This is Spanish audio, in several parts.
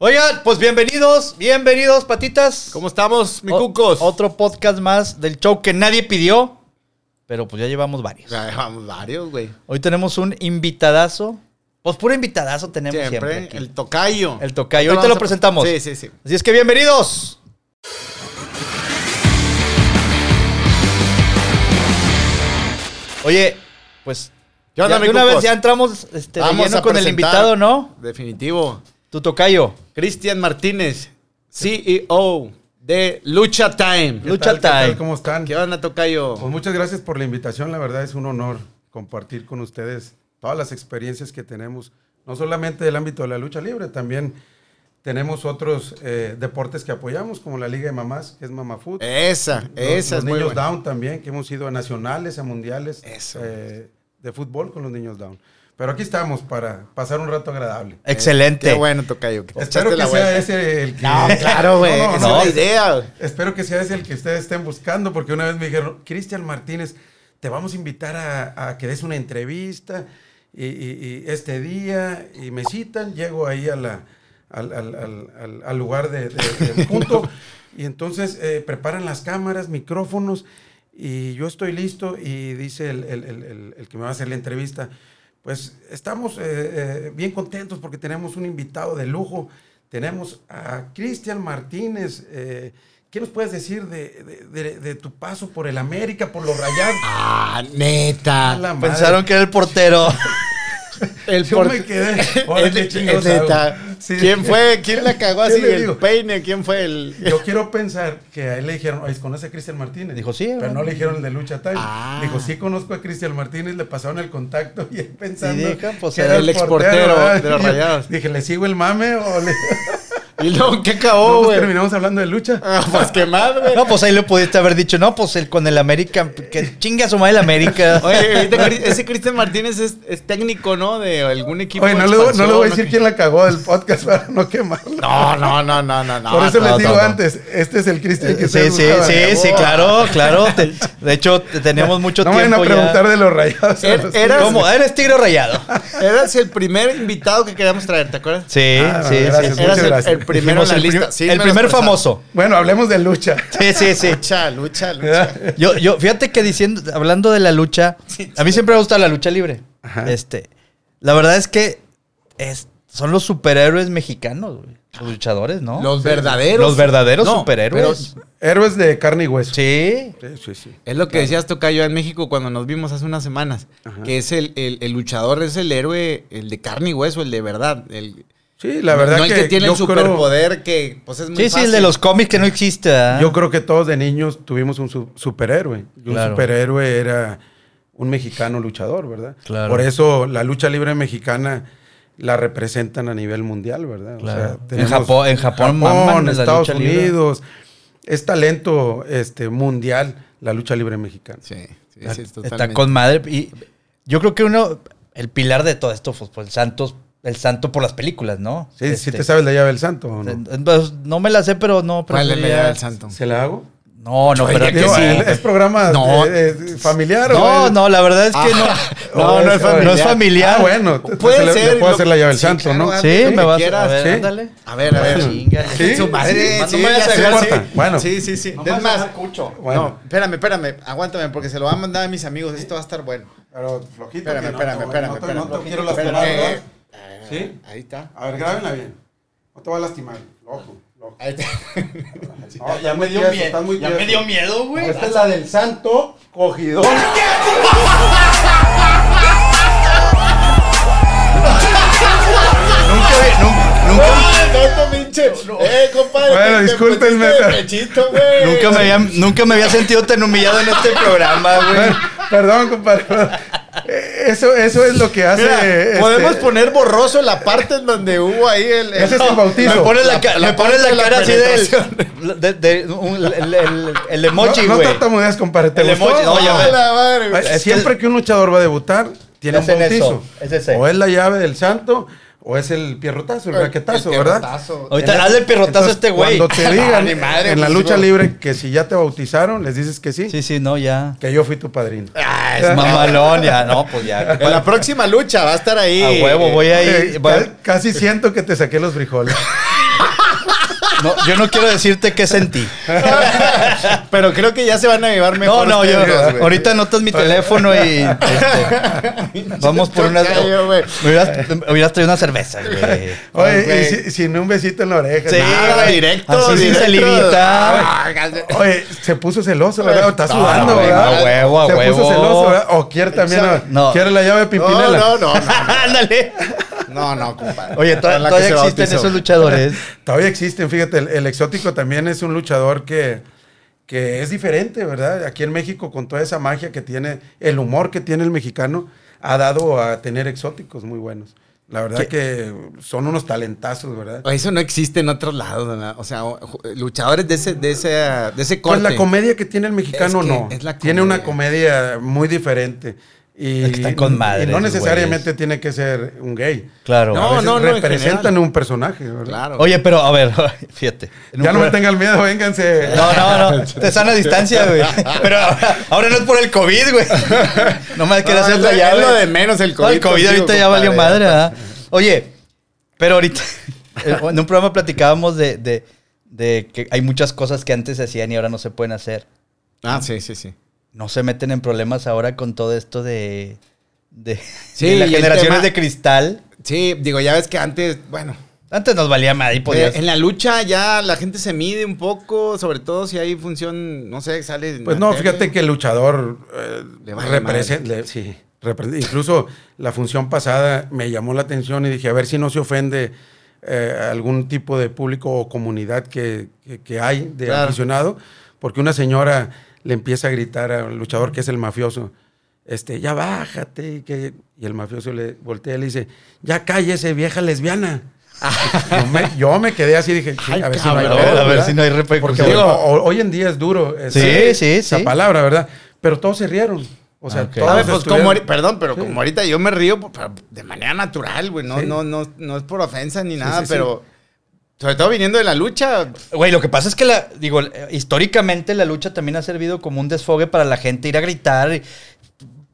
Oigan, pues bienvenidos, bienvenidos, patitas. ¿Cómo estamos, mi O- cucos? Otro podcast más del show que nadie pidió, pero pues ya llevamos varios. Ya Vamos varios, güey. Hoy tenemos un invitadazo. Pues puro invitadazo tenemos siempre. Siempre. aquí. el tocayo. El tocayo. Ahorita Ahorita lo vamos a- presentamos. Sí, sí, sí. Así es que bienvenidos. Oye, pues ¿Qué onda, ya mi de una cucos? vez ya entramos este, de Vamos lleno a con el presentar- invitado, ¿no? Definitivo. Tu tocayo. Cristian Martínez, CEO de Lucha Time. Lucha tal, qué tal? Time. ¿Cómo están? ¿Qué onda, tocayo? Pues muchas gracias por la invitación. La verdad es un honor compartir con ustedes todas las experiencias que tenemos, no solamente del ámbito de la lucha libre, también tenemos otros eh, deportes que apoyamos, como la Liga de Mamás, que es Mama Food. Esa, Los- esa los es muy niños buena. Down también, que hemos ido a nacionales, a mundiales Eso. eh, de fútbol con los niños Down. Pero aquí estamos para pasar un rato agradable. Excelente. Qué bueno, tocayo. que te Espero que la sea vuelta. ese el que... No, claro, güey. No, es idea. güey. Espero que sea ese el que ustedes estén buscando, porque una vez me dijeron, Cristian Martínez, te vamos a invitar a, a que des una entrevista y, y- y este día, y me citan, llego ahí a la, al, al- al- al- al lugar de, de- del punto, y entonces eh, preparan las cámaras, micrófonos, y yo estoy listo, y dice el, el- el- el- el que me va a hacer la entrevista, pues estamos eh, eh, bien contentos porque tenemos un invitado de lujo. Tenemos a Cristian Martínez. eh, ¿Qué nos puedes decir de, de- de- de tu paso por el América, por los rayados? Ah, neta. Pensaron que era el portero. El Yo me quedé. Ahora, Es ¿qué de- chingados es neta. hago? Sí. ¿Quién fue? ¿Quién la cagó ¿Qué así? ¿El peine? ¿Quién fue el...? Yo quiero pensar que a él le dijeron, ¿conoce a Cristian Martínez? Dijo, sí, Pero no le dijeron el de Lucha Time. Ah. Dijo, sí conozco a Cristian Martínez, le pasaron el contacto y él pensando Y dijo, pues, que era el exportero ¿verdad? de los Rayados. Dije, ¿le sigo el mame o le...? ¿Y luego qué No, acabó, pues terminamos hablando de lucha. Ah, pues qué más, güey. No, pues ahí le pudiste haber dicho, no, pues el con el América, que chingue a su madre el América. Oye, ese Cristian Martínez es, es técnico, ¿no? De algún equipo. Oye, no de le, no le voy a decir ¿no? quién la cagó del podcast para no quemarlo. No, no, no, no, no, no. Por eso no, les digo no, no. antes, este es el Cristian que Sí, ustedes sí, buscaban. sí, sí, claro, claro. Te- de hecho, te- teníamos mucho No me vayan tiempo a preguntar ya. de los rayados. Er- era- ¿Cómo? ¿Eres tigre rayado? Eras el primer invitado que queríamos traer, ¿te acuerdas? Sí, Ah, sí, gracias, sí. Eras el, el primero en la el lista. prim- Sí, el primer famoso. Bueno, hablemos de lucha. Sí, sí, sí. Lucha, lucha, lucha. Yo, yo, fíjate que diciendo, hablando de la lucha, a mí siempre me gusta la lucha libre. Ajá. Este, la verdad es que es, son los superhéroes mexicanos, güey. Los luchadores, ¿no? Los verdaderos. Los verdaderos No, superhéroes. Héroes de carne y hueso. Sí. Sí, sí, sí. Es lo que decías Tocayo en México cuando nos vimos hace unas semanas. Ajá. Que es el, el, el luchador, es el héroe, el de carne y hueso, el de verdad. El, Sí, la verdad no el que, que tiene el superpoder que pues es muy Sí, sí, fácil. el de los cómics que no existe. ¿ah? Yo creo que todos de niños tuvimos un su- superhéroe. Y un Claro. superhéroe era un mexicano luchador, ¿verdad? Claro. Por eso la lucha libre mexicana la representan a nivel mundial, ¿verdad? Claro. En tenemos Japón- en Japón la Estados lucha libre. Unidos. Es talento este, mundial la lucha libre mexicana. Sí, sí, Está, sí, está totalmente. con madre. Y yo creo que uno, el pilar de todo esto, pues, pues, el santo, el santo por las películas, ¿no? Sí, sí Este, te sabes la llave del santo, ¿o no? pues, no me la sé, pero no. ¿Cuál es la llave del santo? ¿Se la hago? No, no, pero que sí. ¿es- ¿Es programa No. eh, eh, familiar o No, es- no, la verdad es que no. No, no es familiar. No es familiar. Ah, bueno, Puede le- le ser. puedo hacer la llave del sí, santo, claro, ¿no? Sí, me vas quieras. a ver, ¿sí? ándale. A ver, a ver. Chinga, ¿Sí? Su madre, No sí, me vayas ya a dejar sí. Bueno. Sí, sí, sí. No es más, vas a cucho. Bueno. no, espérame, espérame. Aguántame porque se lo van a mandar a mis amigos. Esto va a estar bueno. Pero flojito. Espérame, no espérame, espérame, no te-. No quiero lastimar, eh, ¿Sí? Ahí está. A ver, grábenla bien. No te va a lastimar. Ojo, ojo. Ahí está. No, ya me dio miedo. Muy Ya me dio miedo, güey. Esta es la del santo cogidón. Nunca, vi- nun- nunca, no, pinche. Eh, compadre. Bueno, discúlpenme, pechito, nunca, me había, nunca me había sentido tan humillado en este programa, güey. Bueno, Perdón, compadre. Eso, eso es lo que hace. Mira, este, podemos poner borroso la parte en donde hubo ahí el. Ese es el bautizo. Me pones la, la me pones parte la de la cara así del. De, de- un- el, el, el emoji, no, no güey. tartamudeas, compadre. ¿Te El gustó? emoji, no, ya ¡A me- la madre, güey! Ay, Es que- Siempre que un luchador va a debutar, tiene un bautizo. eso, es ese. O es la llave del santo, o es el pierrotazo, el raquetazo, El ¿verdad? pierrotazo. Ahorita hazle el pierrotazo a este güey. Cuando te digan Ni madre, en la pues, lucha digo- libre que si ya te bautizaron, les dices que sí, Sí, sí, no, ya. que yo fui tu padrino. Ah, Es mamalón, ya, no, pues ya. En la próxima lucha va a estar ahí. A huevo, voy a Eh, ir. voy a- ca- casi siento que te saqué los frijoles. no, yo no quiero decirte qué sentí. Pero creo que ya se van a llevar No, mejor. no, yo. ustedes dos. Ahorita anotas mi teléfono y. este, vamos por unas. Güey. Me hubieras, me hubieras traído una cerveza, güey. Oye, güey. y si- sin un besito en la oreja. Sí, nada. Directo, Así sin directo. salivita. Ah, Oye, se puso celoso, ¿verdad? Está No, sudando, no, ¿verdad? a huevo, a se huevo. puso celoso, ¿verdad? O quiere también. No. quiere la llave de Pimpinela. No, no, no, no. Ándale. No, no, compadre. Oye, to- todavía existen bautizó. esos luchadores. Todavía existen, fíjate, el, el exótico también es un luchador que, que es diferente, ¿verdad? Aquí en México, con toda esa magia que tiene, el humor que tiene el mexicano, ha dado a tener exóticos muy buenos. La verdad que son unos talentazos, ¿verdad? O Eso no existe en otros lados, ¿verdad? O sea, luchadores de ese, de ese, de ese corte. Pues la comedia que tiene el mexicano Es que no. es la tiene una comedia muy diferente. Y, Es que están con madres, y no güeyes. necesariamente tiene que ser un gay. Claro. No, a veces no, no, en representan un personaje, ¿verdad? Claro. Oye, pero a ver, fíjate. Ya no me tengan miedo, vénganse. No, no, no. Te sana a distancia, güey. Pero ahora no es por el COVID, güey. No me quería No, hacer la llave. es lo de menos el No, COVID el COVID ahorita ya valió madre, ¿verdad? Oye, pero ahorita en un programa platicábamos de, de, de que hay muchas cosas que antes se hacían y ahora no se pueden hacer. Ah, sí, sí, sí. No se meten en problemas ahora con todo esto de, de, Sí, de las generaciones tema- de cristal. Sí, digo, ya ves que antes, bueno, Antes nos valía madre y podías... eh, en la lucha ya la gente se mide un poco, sobre todo si hay función, no sé, sale. Pues no, tele. fíjate que el luchador eh, Le representa, le- sí, repre- incluso la función pasada me llamó la atención y dije, a ver si no se ofende eh, algún tipo de público o comunidad que, que- que hay de Claro. aficionado, porque una señora le empieza a gritar al luchador que es el mafioso, este, ya bájate, y, que, y el mafioso le voltea y le dice, ya cállese, vieja lesbiana. yo, me, yo me quedé así, dije, "Sí, Ay, a ver si no hay a ver ¿verdad?". si no hay Porque digo, o- hoy en día es duro esa, Sí, sí, esa sí. palabra, ¿verdad? Pero todos se rieron. O sea, todos. Pues como, perdón, pero Sí. como ahorita yo me río pues, de manera natural, güey. No, Sí. no, no, no es por ofensa ni nada, sí, sí. pero sobre todo viniendo de la lucha. Güey, lo que pasa es que la, digo, históricamente la lucha también ha servido como un desfogue para la gente ir a gritar. y-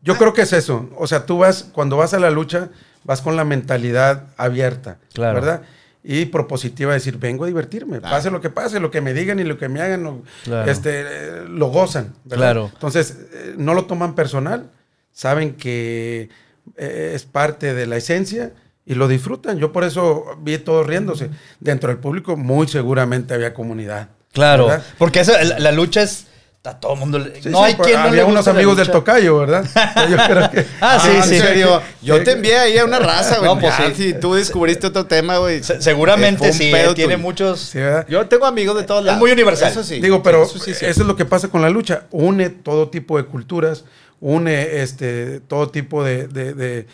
Yo creo que es eso. O sea, tú vas, cuando vas a la lucha, vas con la mentalidad abierta, Claro. ¿verdad? Y propositiva, decir, vengo a divertirme, Claro. pase lo que pase, lo que me digan y lo que me hagan, lo, Claro. este, eh, lo gozan, ¿verdad? Claro. Entonces, eh, no lo toman personal, saben que eh, es parte de la esencia y lo disfrutan. Yo por eso vi todos riéndose. Dentro del público, muy seguramente había comunidad. Claro, ¿verdad? porque esa- la, la lucha es... A todo mundo... le- Sí, no sí, hay pues, quien no le había unos guste la amigos del tocayo, ¿verdad? Yo creo que. Ah, sí, en sí. serio. Yo te envié ahí a una raza, güey. No, pues sí. Si tú descubriste otro tema, güey. Se- seguramente un sí, pedo eh, tiene muchos... Yo tengo amigos de todos Es lados. muy universal. Eso sí. Digo, pero Eso sí, sí. eso es lo que pasa con la lucha. Une todo tipo de culturas, une este, todo tipo de, de- de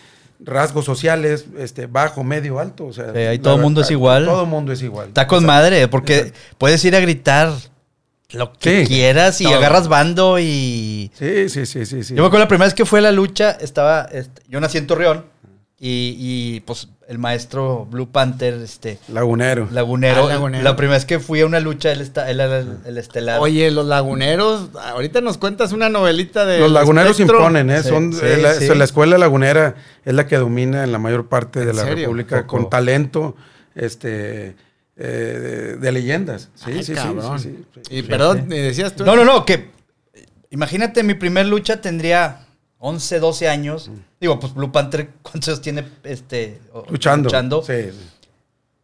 rasgos sociales, este, bajo, medio, alto. O sea, Sí, ahí todo mundo verdad, es igual. Todo mundo es igual. Está con madre, porque puedes ir a gritar lo que Sí. quieras y Todo. agarras bando y... Sí, sí, sí, sí. sí. Yo me acuerdo la primera vez que fue a la lucha, estaba... este, yo nací en Torreón y, y, pues el maestro Blue Panther, este... Lagunero. Lagunero, Ah, Lagunero. La primera vez que fui a una lucha, él, está, él era el, el estelar. Oye, los laguneros, ahorita nos cuentas una novelita de. Los laguneros imponen, ¿eh? Sí, Son, sí, la, sí. la escuela lagunera es la que domina en la mayor parte de ¿En la serio? República Poco. con talento este, eh, de, de leyendas. Sí, Ay, sí, cabrón. sí, sí, sí. Y perdón, me decías tú. No, no, no, que imagínate, mi primer lucha tendría 11, 12 años. Digo, pues Blue Panther, ¿cuántos años tiene este, Luchando. luchando? Sí, sí.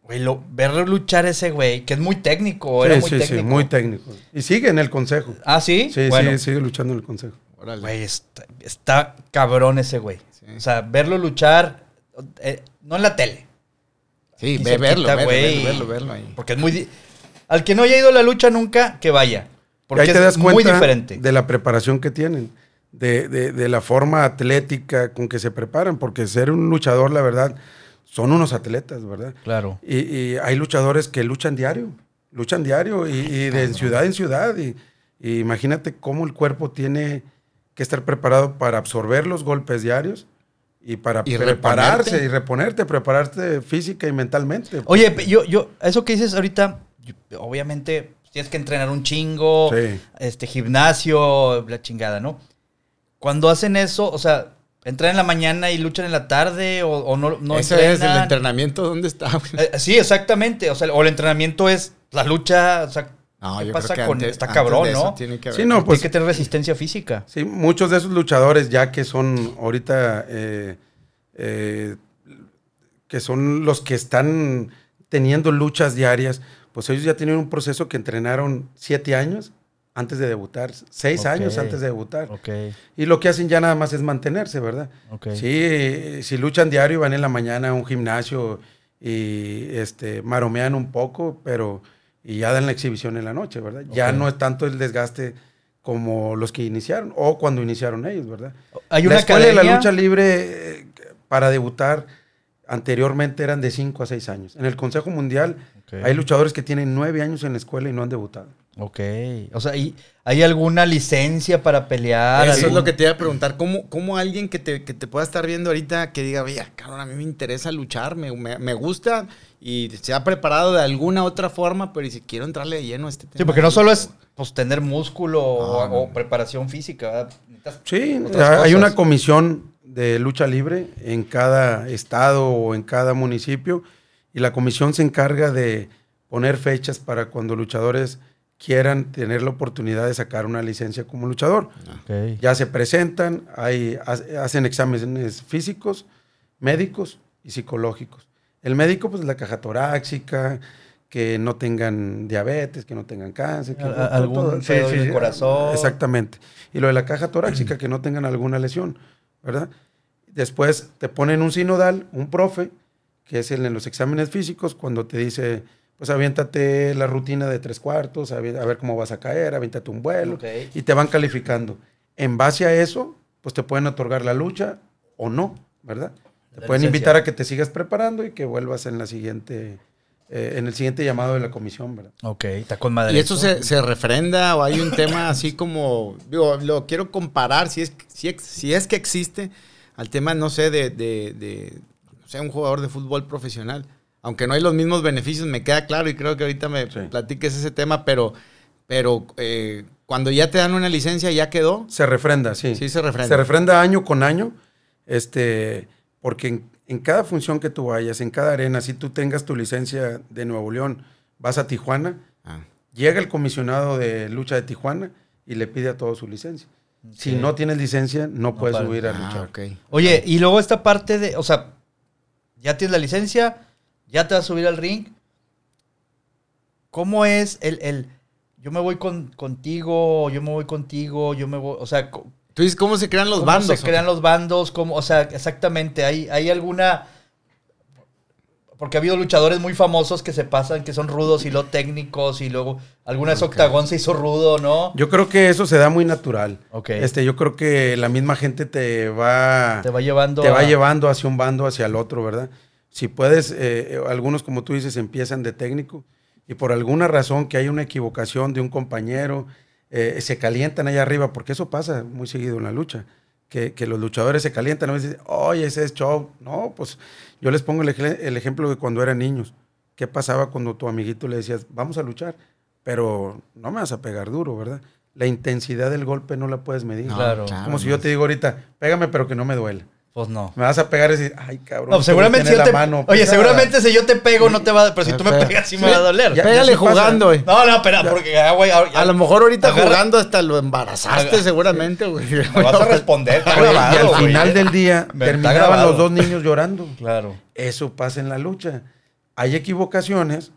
Güey, lo, verlo luchar ese güey, que es muy técnico, era Sí, muy sí, técnico. sí, muy técnico. Y sigue en el consejo. Ah, sí. Sí, bueno, sí, sigue luchando en el consejo. Órale. Güey, está, está cabrón ese güey. Sí. O sea, verlo luchar, eh, no en la tele, Sí, ve, verlo, verlo, güey. verlo, verlo, verlo ahí. porque es muy... Al que no haya ido a la lucha nunca, que vaya. Porque ahí te es das muy cuenta diferente. de la preparación que tienen, de, de- de la forma atlética con que se preparan, porque ser un luchador, la verdad, son unos atletas, ¿verdad? Claro. Y, y hay luchadores que luchan diario, luchan diario y, y de ciudad en ciudad. Y, y imagínate cómo el cuerpo tiene que estar preparado para absorber los golpes diarios y para Y prepararse reponerte. y reponerte, prepararte física y mentalmente. Oye, yo, yo, eso que dices ahorita, yo- obviamente tienes que entrenar un chingo, Sí. este gimnasio, la chingada, ¿no? Cuando hacen eso, o sea, entran en la mañana y luchan en la tarde o, o no, no Ese es el entrenamiento, ¿dónde está? güey? Eh, sí, exactamente. O sea, o el entrenamiento es la lucha. O sea, No, ¿qué yo pasa creo que con antes- está antes cabrón, no? tiene que Sí, haber- no, pues Tiene que tener resistencia física. Sí, muchos de esos luchadores ya que son ahorita, eh, eh, que son los que están teniendo luchas diarias, pues ellos ya tienen un proceso que entrenaron siete años antes de debutar, seis años antes de debutar. Y lo que hacen ya nada más es mantenerse, ¿verdad? ok. Sí, si luchan diario, van en la mañana a un gimnasio y este, maromean un poco, pero y ya dan la exhibición en la noche, ¿verdad? Ya no es tanto el desgaste como los que iniciaron o cuando iniciaron ellos, ¿verdad? Hay la escuela de la academia- lucha libre eh, para debutar anteriormente eran de 5 a 6 años. En el Consejo Mundial hay luchadores que tienen 9 años en la escuela y no han debutado. Ok. O sea, ¿hay, ¿hay alguna licencia para pelear? Eso es ¿Algún- lo que te iba a preguntar. ¿Cómo, cómo alguien que te, que te pueda estar viendo ahorita que diga, oye, cabrón, a mí me interesa luchar, me, me- me gusta y se ha preparado de alguna otra forma, pero y si quiero entrarle de lleno a este tema? Sí, porque no solo es pues, tener músculo o, no, o no. preparación física. Sí, hay una comisión de lucha libre en cada estado o en cada municipio y la comisión se encarga de poner fechas para cuando luchadores quieran tener la oportunidad de sacar una licencia como luchador. Ya se presentan, hay, ha- hacen exámenes físicos, médicos y psicológicos. El médico, pues la caja torácica, que no tengan diabetes, que no tengan cáncer, que no- algún todo- en el corazón. Exactamente. Y lo de la caja torácica, que no tengan alguna lesión, ¿verdad? Después te ponen un sinodal, un profe, que es el en los exámenes físicos, cuando te dice, pues aviéntate la rutina de tres cuartos, a ver, a ver cómo vas a caer, aviéntate un vuelo, y te van calificando. En base a eso, pues te pueden otorgar la lucha o no, ¿verdad? Te La pueden licencia. invitar a que te sigas preparando y que vuelvas en la siguiente, eh, en el siguiente llamado de la comisión, ¿verdad? Ok, está con madre. ¿Y eso se, se refrenda o hay un tema así como, digo, lo quiero comparar, si es, si, si es que existe, al tema, no sé, de, de, de, no sé, un jugador de fútbol profesional? Aunque no hay los mismos beneficios, me queda claro y creo que ahorita me Sí. platiques ese tema, pero, pero eh, cuando ya te dan una licencia, ¿ya quedó? Se refrenda, sí. Sí, se refrenda. Se refrenda año con año, este, porque en, en cada función que tú vayas, en cada arena, si tú tengas tu licencia de Nuevo León, vas a Tijuana, Ah, llega el comisionado de lucha de Tijuana y le pide a todos su licencia. Si no tienes licencia, no, puedes para- subir a ah, luchar. Oye, y luego esta parte de, o sea, ya tienes la licencia, ya te vas a subir al ring. ¿Cómo es el, el yo me voy con, contigo, yo me voy contigo, yo me voy, o sea, Tú dices, ¿cómo se crean los ¿cómo bandos? se crean los bandos? ¿Cómo, o sea, exactamente, hay, hay alguna... Porque ha habido luchadores muy famosos que se pasan, que son rudos y lo técnicos, y luego alguna vez Ok. Octagón se hizo rudo, ¿no? Yo creo que eso se da muy natural. Ok. Este, yo creo que la misma gente te va, Te va llevando te va a- llevando hacia un bando, hacia el otro, ¿verdad? Si puedes, eh, eh, algunos como tú dices empiezan de técnico y por alguna razón que hay una equivocación de un compañero, eh, se calientan allá arriba, porque eso pasa muy seguido en la lucha, que, que los luchadores se calientan, a veces, oye, ese es show. No, pues yo les pongo el, ej- el ejemplo de cuando eran niños. ¿Qué pasaba cuando tu amiguito le decías, vamos a luchar? Pero no me vas a pegar duro, ¿verdad? La intensidad del golpe no la puedes medir. No, Claro. Como si yo te digo ahorita, pégame pero que no me duele. Pues no. Me vas a pegar y decir, ay, cabrón. No, seguramente si yo te... mano Oye, pesada". seguramente si yo te pego no te va a... Pero si tú me pegas sí me va a doler. Ya- Pégale pasa. jugando, güey. No, no, espera, porque ah, güey, A lo mejor ahorita Agarra- jugando hasta lo embarazaste Agarra- seguramente, güey. me vas a responder. está y al final del día Me- terminaban los dos niños llorando. Claro. Eso pasa en la lucha. Hay equivocaciones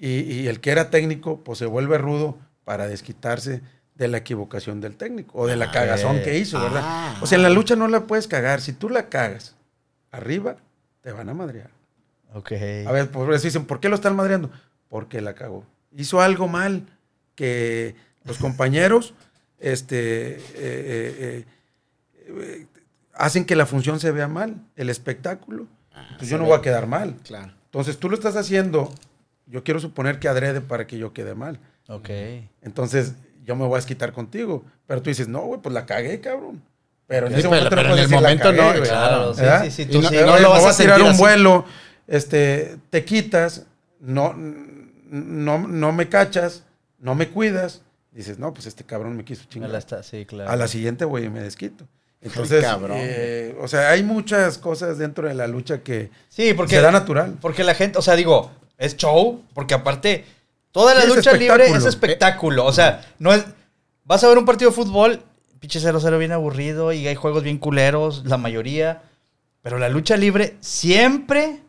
y, y el que era técnico pues se vuelve rudo para desquitarse de la equivocación del técnico o de la Ah, cagazón eh. que hizo, ¿verdad? Ah. o sea, en la lucha no la puedes cagar. Si tú la cagas arriba, te van a madrear. Ok. A ver, por eso dicen, ¿por qué lo están madreando? Porque la cagó. Hizo algo mal que los compañeros este, eh, eh, eh, hacen que la función se vea mal, el espectáculo. Pues yo no voy a quedar mal. Claro. Entonces tú lo estás haciendo, yo quiero suponer que adrede para que yo quede mal. Ok. Entonces yo me voy a desquitar contigo. Pero tú dices, no, güey, pues la cagué, cabrón. Pero en Sí, ese pero- momento pero no en el decir, momento no. Claro, sí, ¿verdad? sí, sí. Y Tú no- sí. no Eh, lo vas a tirar un así. vuelo, este, te quitas, no, no, no me cachas, no me cuidas. Dices, no, pues este cabrón me quiso chingar. la está- sí, claro. A la siguiente, güey, me desquito. Entonces, cabrón. eh, o sea, hay muchas cosas dentro de la lucha que Sí, porque. se da natural. Porque la gente, o sea, digo, es show, porque aparte, toda la Sí, es lucha libre es espectáculo. O sea, no es. Vas a ver un partido de fútbol, pinche 0-0 bien aburrido y hay juegos bien culeros, la mayoría. Pero la lucha libre siempre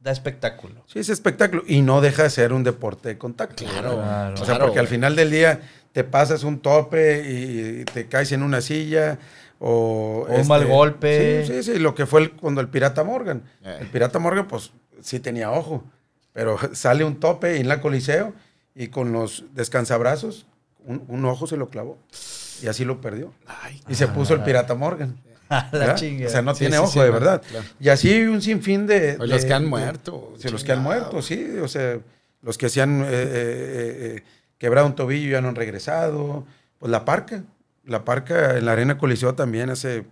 da espectáculo. Sí, es espectáculo y no deja de ser un deporte de contacto. Claro, Claro. O sea, claro. porque al final del día te pasas un tope y te caes en una silla o... O un mal golpe. Sí, sí, sí, lo que fue el- cuando el Pirata Morgan. Eh. El Pirata Morgan, pues, sí tenía ojo, pero sale un tope en la Coliseo y con los descansabrazos, un, un ojo se lo clavó y así lo perdió. Ay, Y se puso el Pirata Morgan. La chinga. O sea, no Sí, tiene sí, ojo, sí, de verdad. claro. Y así un sinfín de... O los de- que han de- muerto. Sí, los que han muerto, sí. O sea, los que se han eh, eh, eh, quebrado un tobillo y ya no han regresado. Pues la parca. La parca en la Arena Coliseo también hace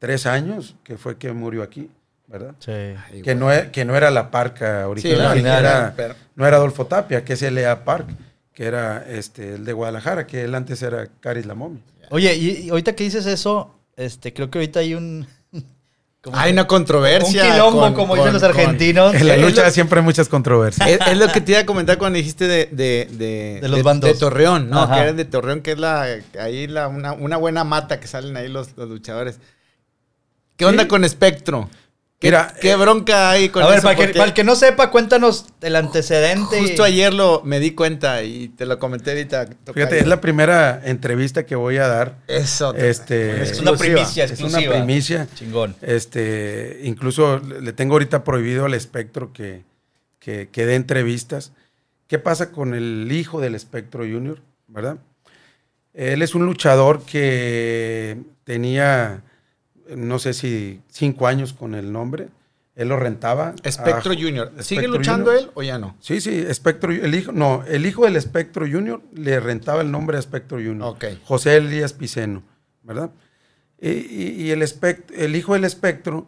tres años que fue que murió aquí, ¿verdad? Sí. Ay, Que no, e- que no era la parca Sí, original, la era- pero- no era Adolfo Tapia, que es L.A. Park, que era este, el de Guadalajara, que él antes era Caris la momia. Oye, y, y ahorita que dices eso, este, creo que ahorita hay un. como Hay una controversia. Un quilombo, con- como dicen los con- argentinos. En la lucha lo- siempre hay muchas controversias. Es, es lo que te iba a comentar cuando dijiste de, de, de, De los bandos. de Torreón, ¿no? Ajá. Que eres de Torreón, que es la ahí la, una, una buena mata que salen ahí los, los luchadores. ¿Qué Sí. onda con Espectro? ¿Qué, Mira, qué eh, bronca hay con A ver, eso? para, que, Porque para el que no sepa, cuéntanos el antecedente. Justo ayer lo me di cuenta y te lo comenté ahorita. Fíjate, es la primera entrevista que voy a dar. Eso. Este, Es una primicia Es una exclusiva. primicia. Chingón. Este, incluso le tengo ahorita prohibido al espectro que, que, que dé entrevistas. ¿Qué pasa con el hijo del espectro Junior? ¿Verdad? Él es un luchador que tenía, no sé si cinco años con el nombre. Él lo rentaba. Espectro a- Junior. ¿Sigue luchando Junior. él o ya no? Sí, sí, Espectro, el hijo, no, el hijo del Espectro Junior le rentaba el nombre de Espectro Junior. Ok. José Elías Piceno, ¿verdad? Y, y- y el, espect- el hijo del Espectro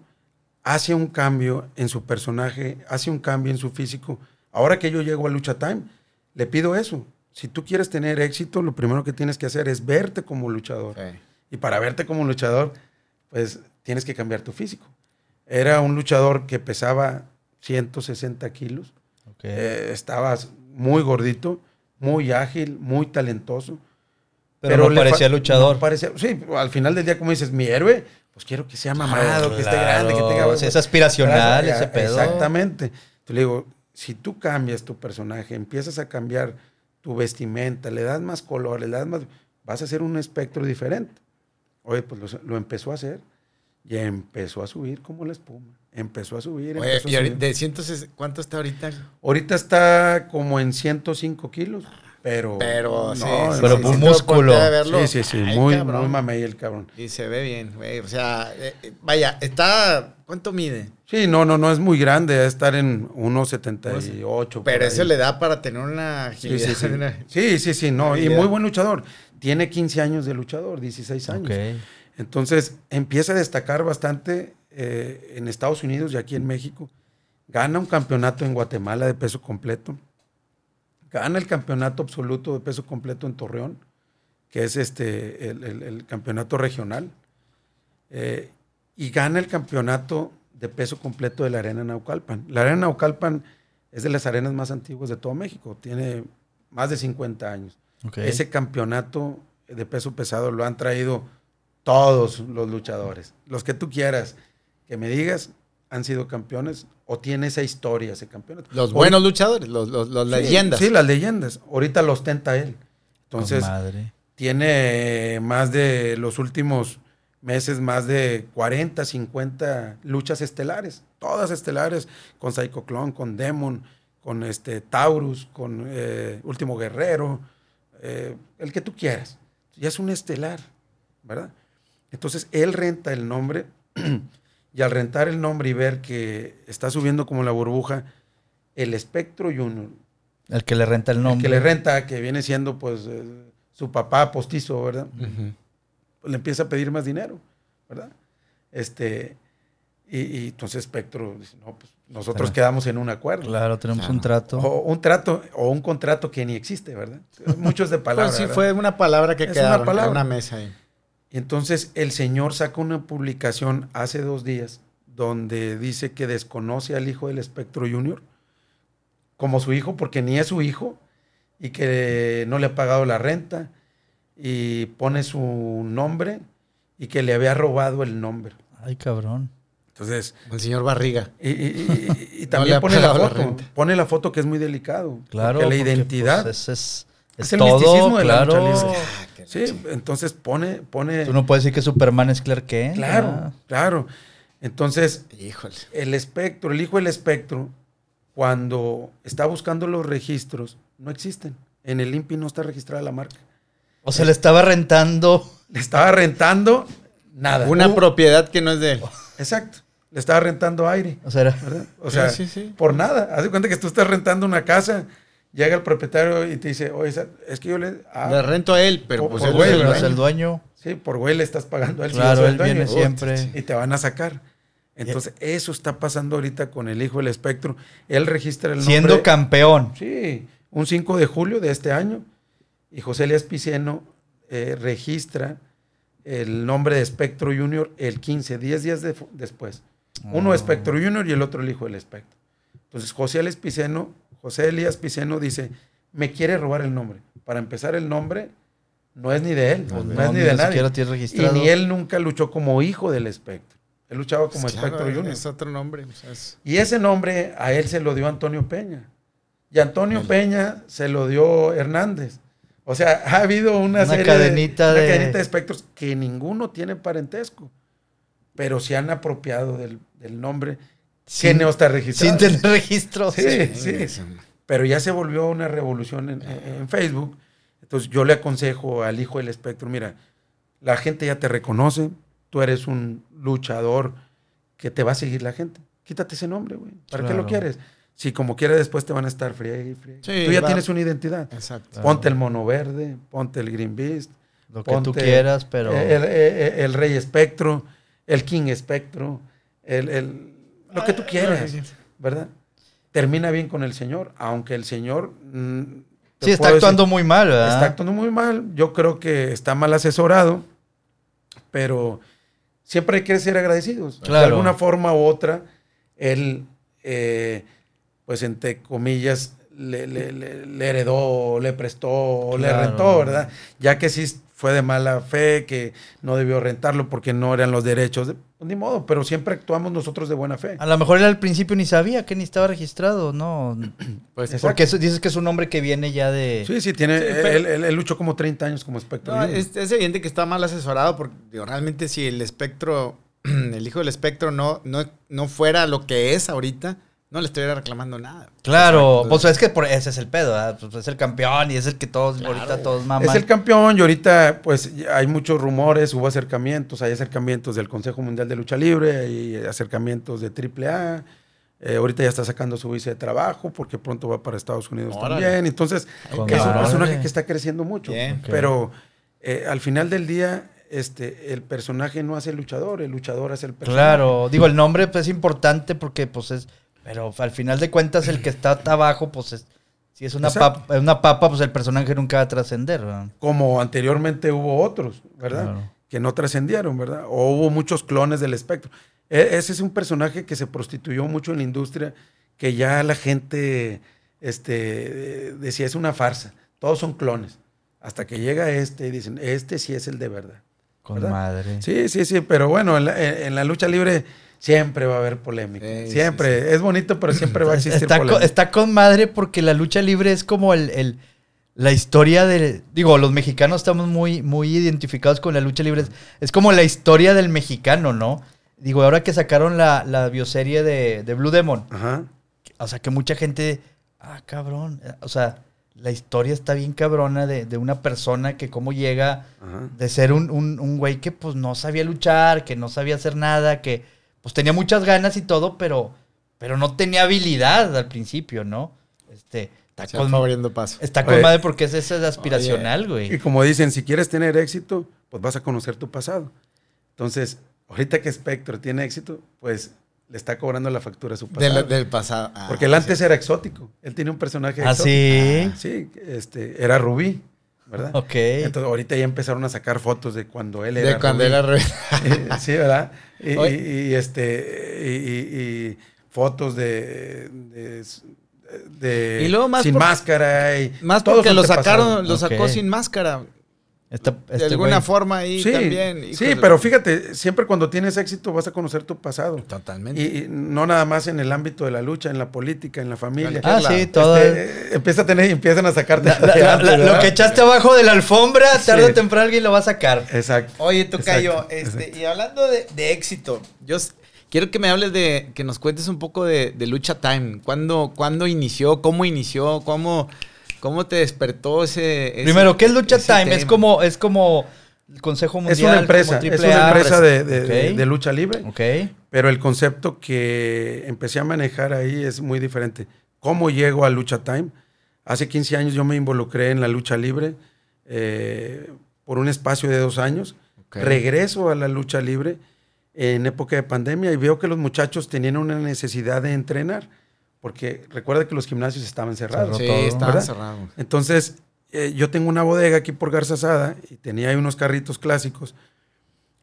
hace un cambio en su personaje, hace un cambio en su físico. Ahora que yo llego a Lucha Time, le pido eso. Si tú quieres tener éxito, lo primero que tienes que hacer es verte como luchador. Y para verte como luchador, pues tienes que cambiar tu físico. Era un luchador que pesaba 160 kilos. Eh, estabas muy gordito, muy ágil, muy talentoso. pero, no parecía luchador. no parecía- sí, al final del día, como dices, mi héroe, pues quiero que sea mamado, que esté grande, que tenga... Es aspiracional ese pedo. Exactamente. Entonces le digo, si tú cambias tu personaje, empiezas a cambiar tu vestimenta, le das más color, le das más... Vas a hacer un espectro diferente. Oye, pues lo, lo empezó a hacer y empezó a subir como la espuma. Empezó a subir. Oye, empezó y subir. de 160, ¿cuánto está ahorita? Ahorita está como en 105 kilos, pero... Pero, sí, no, sí, Pero sí, por sí, músculo. Sí, sí, sí, Ay, muy, cabrón. muy mamey el cabrón. Y se ve bien, güey. O sea, eh, eh, vaya, está. ¿Cuánto mide? Sí, no, no, no es muy grande, debe estar en 1.78. por Pero ahí. eso le da para tener una Sí, agilidad. sí, sí. una- Sí, sí, sí, no, y muy buen luchador. Tiene 15 años de luchador, 16 años. Entonces empieza a destacar bastante eh, en Estados Unidos y aquí en México. Gana un campeonato en Guatemala de peso completo. Gana el campeonato absoluto de peso completo en Torreón, que es este, el, el- el campeonato regional. Eh, y gana el campeonato de peso completo de la Arena Naucalpan. La Arena Naucalpan es de las arenas más antiguas de todo México. Tiene más de 50 años. Ese campeonato de peso pesado lo han traído todos los luchadores. Los que tú quieras que me digas han sido campeones o tiene esa historia ese campeonato. Los buenos luchadores, los, los, los Sí, leyendas. Sí, las leyendas. Ahorita lo ostenta él. Entonces, madre. tiene más de los últimos meses, más de 40, 50 luchas estelares. Todas estelares, con Psycho Clone, con Demon, con este Taurus, con eh, Último Guerrero, eh, el que tú quieras. Ya es un estelar, ¿verdad? Entonces, él renta el nombre y al rentar el nombre y ver que está subiendo como la burbuja, el Espectro Junior, El que le renta el el nombre. que le renta, que viene siendo pues eh, su papá postizo, ¿verdad? Pues, le empieza a pedir más dinero, ¿verdad? Este, y, y entonces Espectro dice, no, pues nosotros Claro. quedamos en un acuerdo. Claro, tenemos Claro. un trato. O un trato, o un contrato que ni existe, ¿verdad? Muchos de palabras. Pues sí, ¿verdad? fue una palabra que palabra. en una mesa ahí. Y entonces el señor saca una publicación hace dos días donde dice que desconoce al hijo del espectro junior como su hijo porque ni es su hijo y que no le ha pagado la renta y pone su nombre y que le había robado el nombre. Ay, cabrón. Entonces, El señor Barriga. y, y- y- y también pone la la foto. pone la foto que es muy delicado. Claro. Porque la porque, identidad. pues, es, es, es es el todo, misticismo de la lucha claro. libre. sí, entonces pone, pone. Tú no puedes decir que Superman es Clark Kent. claro, ah. claro. Entonces, Híjole. el espectro, el hijo del espectro, cuando está buscando los registros, no existen. En el INPI no está registrada la marca. O se le estaba rentando. Le estaba rentando nada. Una Uh, propiedad que no es de él. Exacto. Le estaba rentando aire. O sea. O sea, Sí, sí, sí. por nada. Haz de cuenta que tú estás rentando una casa, llega el propietario y te dice, oye, es que yo le... ah, Le rento a él, pero Por- pues por él güey, es el no ¿verdad? es el dueño. sí, por güey le estás pagando a él. si Claro, él dueño. viene siempre. Y te van a sacar. Entonces, eso está pasando ahorita con el hijo del espectro. Él registra el nombre. Siendo campeón. Sí, un 5 de julio de este año. Y José Elias Piceno eh, registra el nombre de Espectro Junior el 15, 10 días de- después. Uno Oh. Espectro Junior y el otro el hijo del Espectro. Entonces José Elias Piceno, José Elías Piceno dice, me quiere robar el nombre. Para empezar, el nombre no es ni de él, no, No, es ni de nadie. Y ni él nunca luchó como hijo del Espectro. Él luchaba como Pues claro, Espectro Junior. Es otro nombre. o sea, es- Y ese nombre a él se lo dio Antonio Peña. Y Antonio El- Peña se lo dio Hernández. O sea, ha habido una, Una serie cadenita de, de- una cadenita de espectros que ninguno tiene parentesco. Pero se han apropiado del, del nombre que sin, no está registrado. sin tener registros. Sí, sí. Eso. Pero ya se volvió una revolución en, en- Facebook. Entonces yo le aconsejo al hijo del espectro, mira, la gente ya te reconoce, tú eres un luchador que te va a seguir la gente. Quítate ese nombre, güey. ¿Para qué lo quieres? Si como quieres después te van a estar friegue y friegue. Sí, tú ya va. tienes una identidad. Exacto. Ponte el mono verde, ponte el green beast, Lo que tú quieras, pero. el, el- el rey espectro, el king espectro, el, el- lo que tú quieras. ¿verdad? Termina bien con el señor, aunque el señor... mm, sí, está actuando decir, muy mal, ¿verdad? Está actuando muy mal. Yo creo que está mal asesorado, pero siempre hay que ser agradecidos. De alguna forma u otra, él, eh, pues entre comillas, le, le- le- le heredó, le prestó, le rentó, ¿verdad? Ya que sí fue de mala fe, que no debió rentarlo porque no eran los derechos. de- pues ni modo, pero siempre actuamos nosotros de buena fe. A lo mejor él al principio ni sabía que ni estaba registrado, ¿no? Pues, Exacto. Porque eso- dices que es un nombre que viene ya de. Sí, sí, tiene. Sí, él, pero- él- él- él luchó como 30 años como espectro. No, es, es evidente que está mal asesorado porque digo, realmente si el espectro, el hijo del espectro no, no, no fuera lo que es ahorita, no le estuviera reclamando nada. Claro, pues es que por, ese es el pedo, ¿verdad? Pues es el campeón y es el que todos, Claro. ahorita todos maman. Es el campeón y ahorita pues hay muchos rumores, hubo acercamientos, hay acercamientos del Consejo Mundial de Lucha Libre, hay acercamientos de AAA. Eh, ahorita ya está sacando su visa de trabajo porque pronto va para Estados Unidos Órale. también. Entonces es un personaje que está creciendo mucho. Bien. Pero eh, al final del día este, el personaje no hace el luchador, el luchador hace el personaje. Claro, digo, el nombre pues, es importante porque pues es, pero al final de cuentas el que está abajo pues es, si es una papa, una papa pues el personaje nunca va a trascender. Como anteriormente hubo otros, ¿verdad? Claro. que no trascendieron, ¿verdad? O hubo muchos clones del espectro. E- ese es un personaje que se prostituyó mucho en la industria, que ya la gente este, decía es una farsa, todos son clones. Hasta que llega este y dicen, este sí es el de verdad. Con ¿Verdad? madre. Sí, sí, sí, pero bueno, en la, en la lucha libre siempre va a haber polémica. Sí, siempre. Es bonito, pero siempre va a existir Está, polémica. está con madre porque la lucha libre es como el, el- la historia de... Digo, los mexicanos estamos muy, muy identificados con la lucha libre. Es, es como la historia del mexicano, ¿no? Digo, ahora que sacaron la, la bioserie de, de Blue Demon, Ajá. o sea, que mucha gente... Ah, cabrón. O sea, la historia está bien cabrona de, de una persona que cómo llega Ajá. de ser un, un, un güey que pues no sabía luchar, que no sabía hacer nada, que pues tenía muchas ganas y todo, pero, pero no tenía habilidad al principio, ¿no? Este, está Se con, fue abriendo paso. está con Oye. madre porque es ese aspiracional, Y güey. como dicen, si quieres tener éxito, pues vas a conocer tu pasado. Entonces, ahorita que Spectre tiene éxito, pues le está cobrando la factura a su pasado. Del, del pasado. Ah, Porque él antes era exótico. Él tiene un personaje ¿Ah, exótico. sí? Sí, este, era Rubí. ¿Verdad? Ok. Entonces ahorita ya empezaron a sacar fotos de cuando él era De cuando Rubí. era Eh, sí, ¿verdad? Y, Oye. y- y, este y, fotos de, de, de- Y luego más sin por- máscara y Más porque lo sacaron, lo sacó sin máscara. Esta- De este alguna güey- forma ahí Sí, también. sí, pero fíjate, siempre cuando tienes éxito vas a conocer tu pasado. Totalmente. Y, y no nada más en el ámbito de la lucha, en la política, en la familia. Ah, sí, todo. Este, eh, empieza a tener, empiezan a sacarte. La- la- la- adelante, la- lo que echaste abajo de la alfombra, tarde Sí. o temprano alguien lo va a sacar. Exacto. Oye, Tocayo, Exacto, este, exacto. y hablando de, de éxito, yo quiero que me hables de, que nos cuentes un poco de, de Lucha Time. ¿Cuándo, ¿Cuándo inició? ¿Cómo inició? ¿Cómo, cómo te despertó ese, ese- Primero, ¿qué es Lucha Time? Es como, es como el Consejo Mundial. Es una empresa, como es una empresa de, de- Ok. de- de lucha libre, Ok. pero el concepto que empecé a manejar ahí es muy diferente. ¿Cómo llego a Lucha Time? Hace 15 años yo me involucré en la lucha libre eh, por un espacio de dos años. Regreso a la lucha libre en época de pandemia y veo que los muchachos tenían una necesidad de entrenar, porque recuerda que los gimnasios estaban cerrados. Sí, todo, estaba ¿verdad? cerrado. Entonces, eh, yo tengo una bodega aquí por Garza Sada y tenía ahí unos carritos clásicos.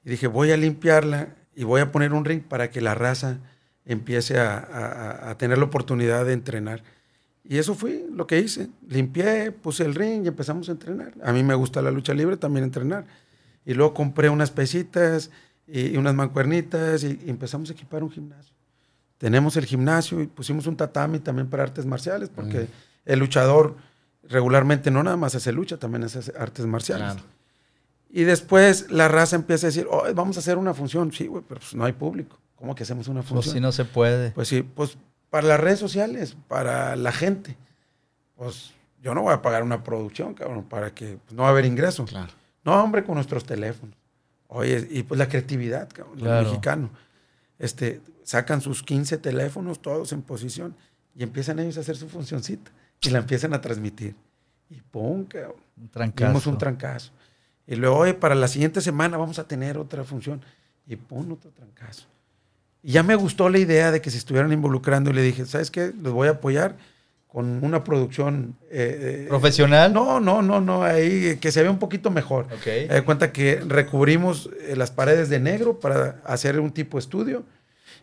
Y dije, voy a limpiarla y voy a poner un ring para que la raza empiece a, a- a tener la oportunidad de entrenar. Y eso fue lo que hice. Limpié, puse el ring y empezamos a entrenar. A mí me gusta la lucha libre, también entrenar. Y luego compré unas pesitas y, unas mancuernitas y empezamos a equipar un gimnasio. Tenemos el gimnasio y pusimos un tatami también para artes marciales, porque el luchador regularmente no nada más hace lucha, también hace artes marciales. Claro. Y después la raza empieza a decir, "Oh, vamos a hacer una función. Sí, güey, pero pues no hay público. ¿Cómo que hacemos una Pues función? si no se puede. Pues sí, pues para las redes sociales, para la gente. Pues yo no voy a pagar una producción, cabrón, para que pues, no va a haber ingreso. Claro. No, hombre, con nuestros teléfonos. Oye, y pues la creatividad, cabrón, Claro. mexicano. Este, sacan sus 15 teléfonos todos en posición y empiezan ellos a hacer su funcioncita y la empiezan a transmitir. Y pum, cabrón. Un trancazo. Dimos un trancazo. Y luego, oye, para la siguiente semana vamos a tener otra función. Y pum, otro trancazo. Y ya me gustó la idea de que se estuvieran involucrando y le dije, ¿sabes qué? Los voy a apoyar con una producción... eh, eh, ¿Profesional? No, no, no, no, ahí eh, que se vea un poquito mejor. Ok. Da cuenta que recubrimos eh, las paredes de negro para hacer un tipo estudio.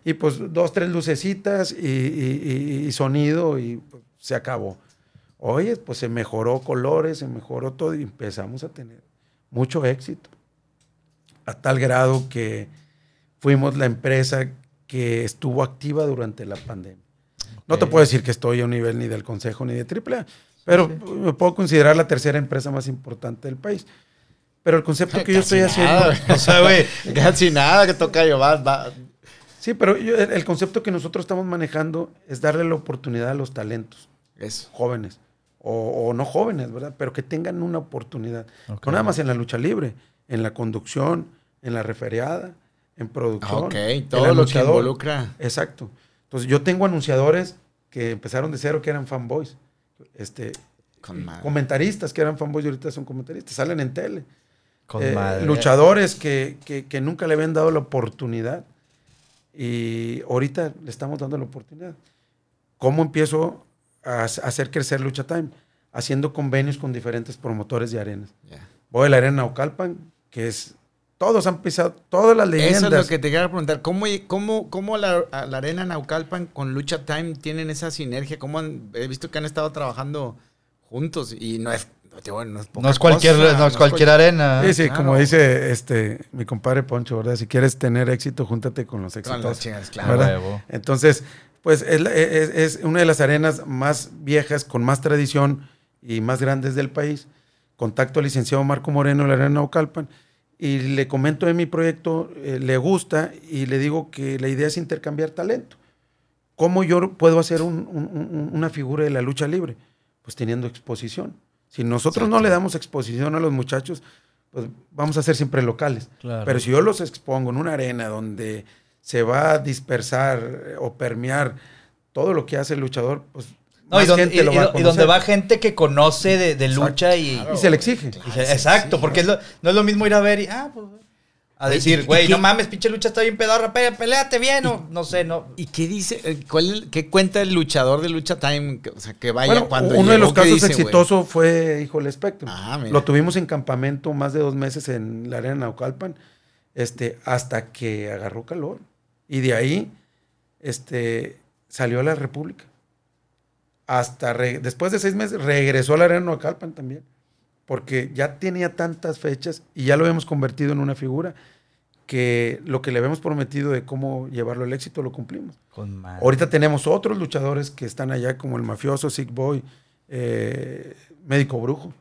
Y pues dos, tres lucecitas y, y- y- y sonido y pues, se acabó. Oye, pues se mejoró colores, se mejoró todo y empezamos a tener mucho éxito. A tal grado que fuimos la empresa que estuvo activa durante la pandemia. No te puedo decir que estoy a un nivel ni del Consejo ni de AAA, pero me puedo considerar la tercera empresa más importante del país. Pero el concepto que yo estoy nada, haciendo... O sea, güey, casi nada que Tocayo. Va, va. Sí, pero yo- el, concepto que nosotros estamos manejando es darle la oportunidad a los talentos Eso. jóvenes, o, o no jóvenes, ¿verdad? Pero que tengan una oportunidad. No nada más en la lucha libre, en la conducción, en la referiada, en producción. Ok, todo lo que involucra. Exacto. Entonces yo tengo anunciadores que empezaron de cero, que eran fanboys. Este, Con madre. comentaristas que eran fanboys y ahorita son comentaristas, salen en tele. Con Eh, madre. luchadores que, que- que nunca le habían dado la oportunidad y ahorita le estamos dando la oportunidad. ¿Cómo empiezo a, hac- a hacer crecer Lucha Time? Haciendo convenios con diferentes promotores de arenas. Ya. Voy a la arena Naucalpan, que es... Todos han pisado, todas las leyendas. Eso es lo que te quería preguntar. ¿Cómo, cómo, cómo la, la Arena Naucalpan con Lucha Time tienen esa sinergia? ¿Cómo han- he visto que han estado trabajando juntos y no es, no, es, no es cualquier, cosa, no es cualquier cual- arena. Sí, sí, claro. como dice este mi compadre Poncho, ¿verdad? Si quieres tener éxito, júntate con los Con las exitosos. chingas, claro. Entonces, pues es, la- es- es una de las arenas más viejas, con más tradición y más grandes del país. Contacto al licenciado Marco Moreno de la Arena Naucalpan y le comento de mi proyecto, eh, le gusta y le digo que la idea es intercambiar talento. ¿Cómo yo puedo hacer un- un- un- una figura de la lucha libre? Pues teniendo exposición. Si nosotros no le damos exposición a los muchachos, pues vamos a ser siempre locales. Claro. Pero si yo los expongo en una arena donde se va a dispersar o permear todo lo que hace el luchador, pues No, y, gente y- lo y va a do- y donde va gente que conoce de, lucha y, y se le exige. y se- exacto, porque es lo- no es lo mismo ir a ver y, ah, pues, A decir, ¿y- y güey, no mames, pinche lucha está bien pedorra, pe- peleate bien, o no sé, no. ¿Y qué dice? eh, ¿Cuál, ¿Qué cuenta el luchador de Lucha Time? Que- O sea, que vaya Bueno, cuando uno de los ¿qué casos exitosos fue Hijo del Espectro. Ah, mira. Lo tuvimos en campamento más de dos meses en la arena Naucalpan, este, hasta que agarró calor. Y de ahí este, salió a la República. Hasta después de seis meses regresó a la arena Naucalpan también. Porque ya tenía tantas fechas y ya lo habíamos convertido en una figura que lo que le habíamos prometido de cómo llevarlo al éxito lo cumplimos. Con. Ahorita tenemos otros luchadores que están allá, como el mafioso, Sick Boy, eh, Médico Brujo,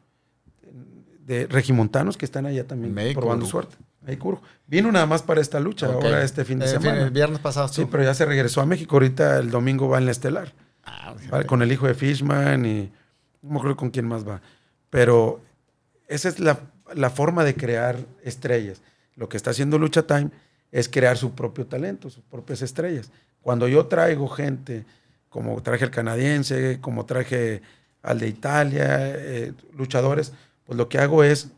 de regimontanos que están allá también Médico probando Brujo. suerte. Médico. Vino nada más para esta lucha, ahora este fin de Eh, semana. El viernes pasado sí, pero ya se regresó a México. Ahorita el domingo va en la estelar. Ah. Con el hijo de Fishman y no me acuerdo con quién más va. Pero esa es la, la forma de crear estrellas. Lo que está haciendo Lucha Time es crear su propio talento, sus propias estrellas. Cuando yo traigo gente, como traje el canadiense, como traje al de Italia, eh, luchadores, pues lo que hago es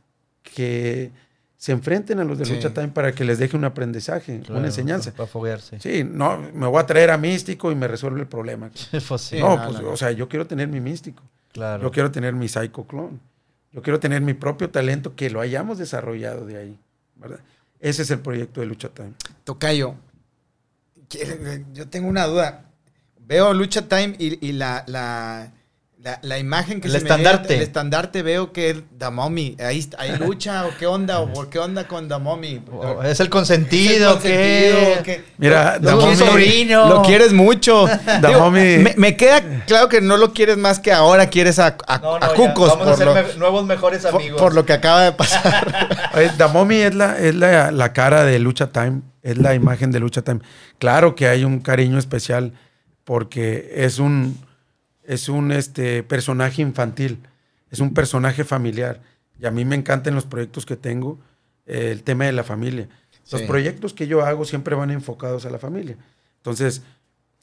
que se enfrenten a los de Sí. Lucha Time para que les deje un aprendizaje, Claro, una enseñanza. Para foguearse. Sí, no, me voy a traer a Místico y me resuelve el problema. Pues sí, no, pues, o sea, yo quiero tener mi místico. claro. Yo quiero tener mi psycho clone. Yo quiero tener mi propio talento que lo hayamos desarrollado de ahí. ¿verdad? Ese es el proyecto de Lucha Time. Tocayo, que- yo tengo una duda. Veo Lucha Time y, y la, la, la, la imagen que El se estandarte. me ve, el estandarte veo que es The Mommy. Ahí está- ¿Hay lucha o qué onda? ¿O por qué onda con The Mommy? Oh, Es el consentido, ¿Es el consentido? que. ¿Qué? Mira, Mommy- sobrino. Lo quieres mucho. Digo, Mommy- me, me queda claro que no lo quieres más que ahora quieres a, a, No, no, a ya, Cucos Vamos a por, ser lo, me- nuevos mejores amigos. por lo que acaba de pasar. Oye, Mommy es, la, es la, la cara de Lucha Time, es la imagen de Lucha Time. Claro que hay un cariño especial porque es un, es un este, personaje infantil, es un personaje familiar. Y a mí me encantan los proyectos que tengo, eh, el tema de la familia. Los Sí. proyectos que yo hago siempre van enfocados a la familia. Entonces,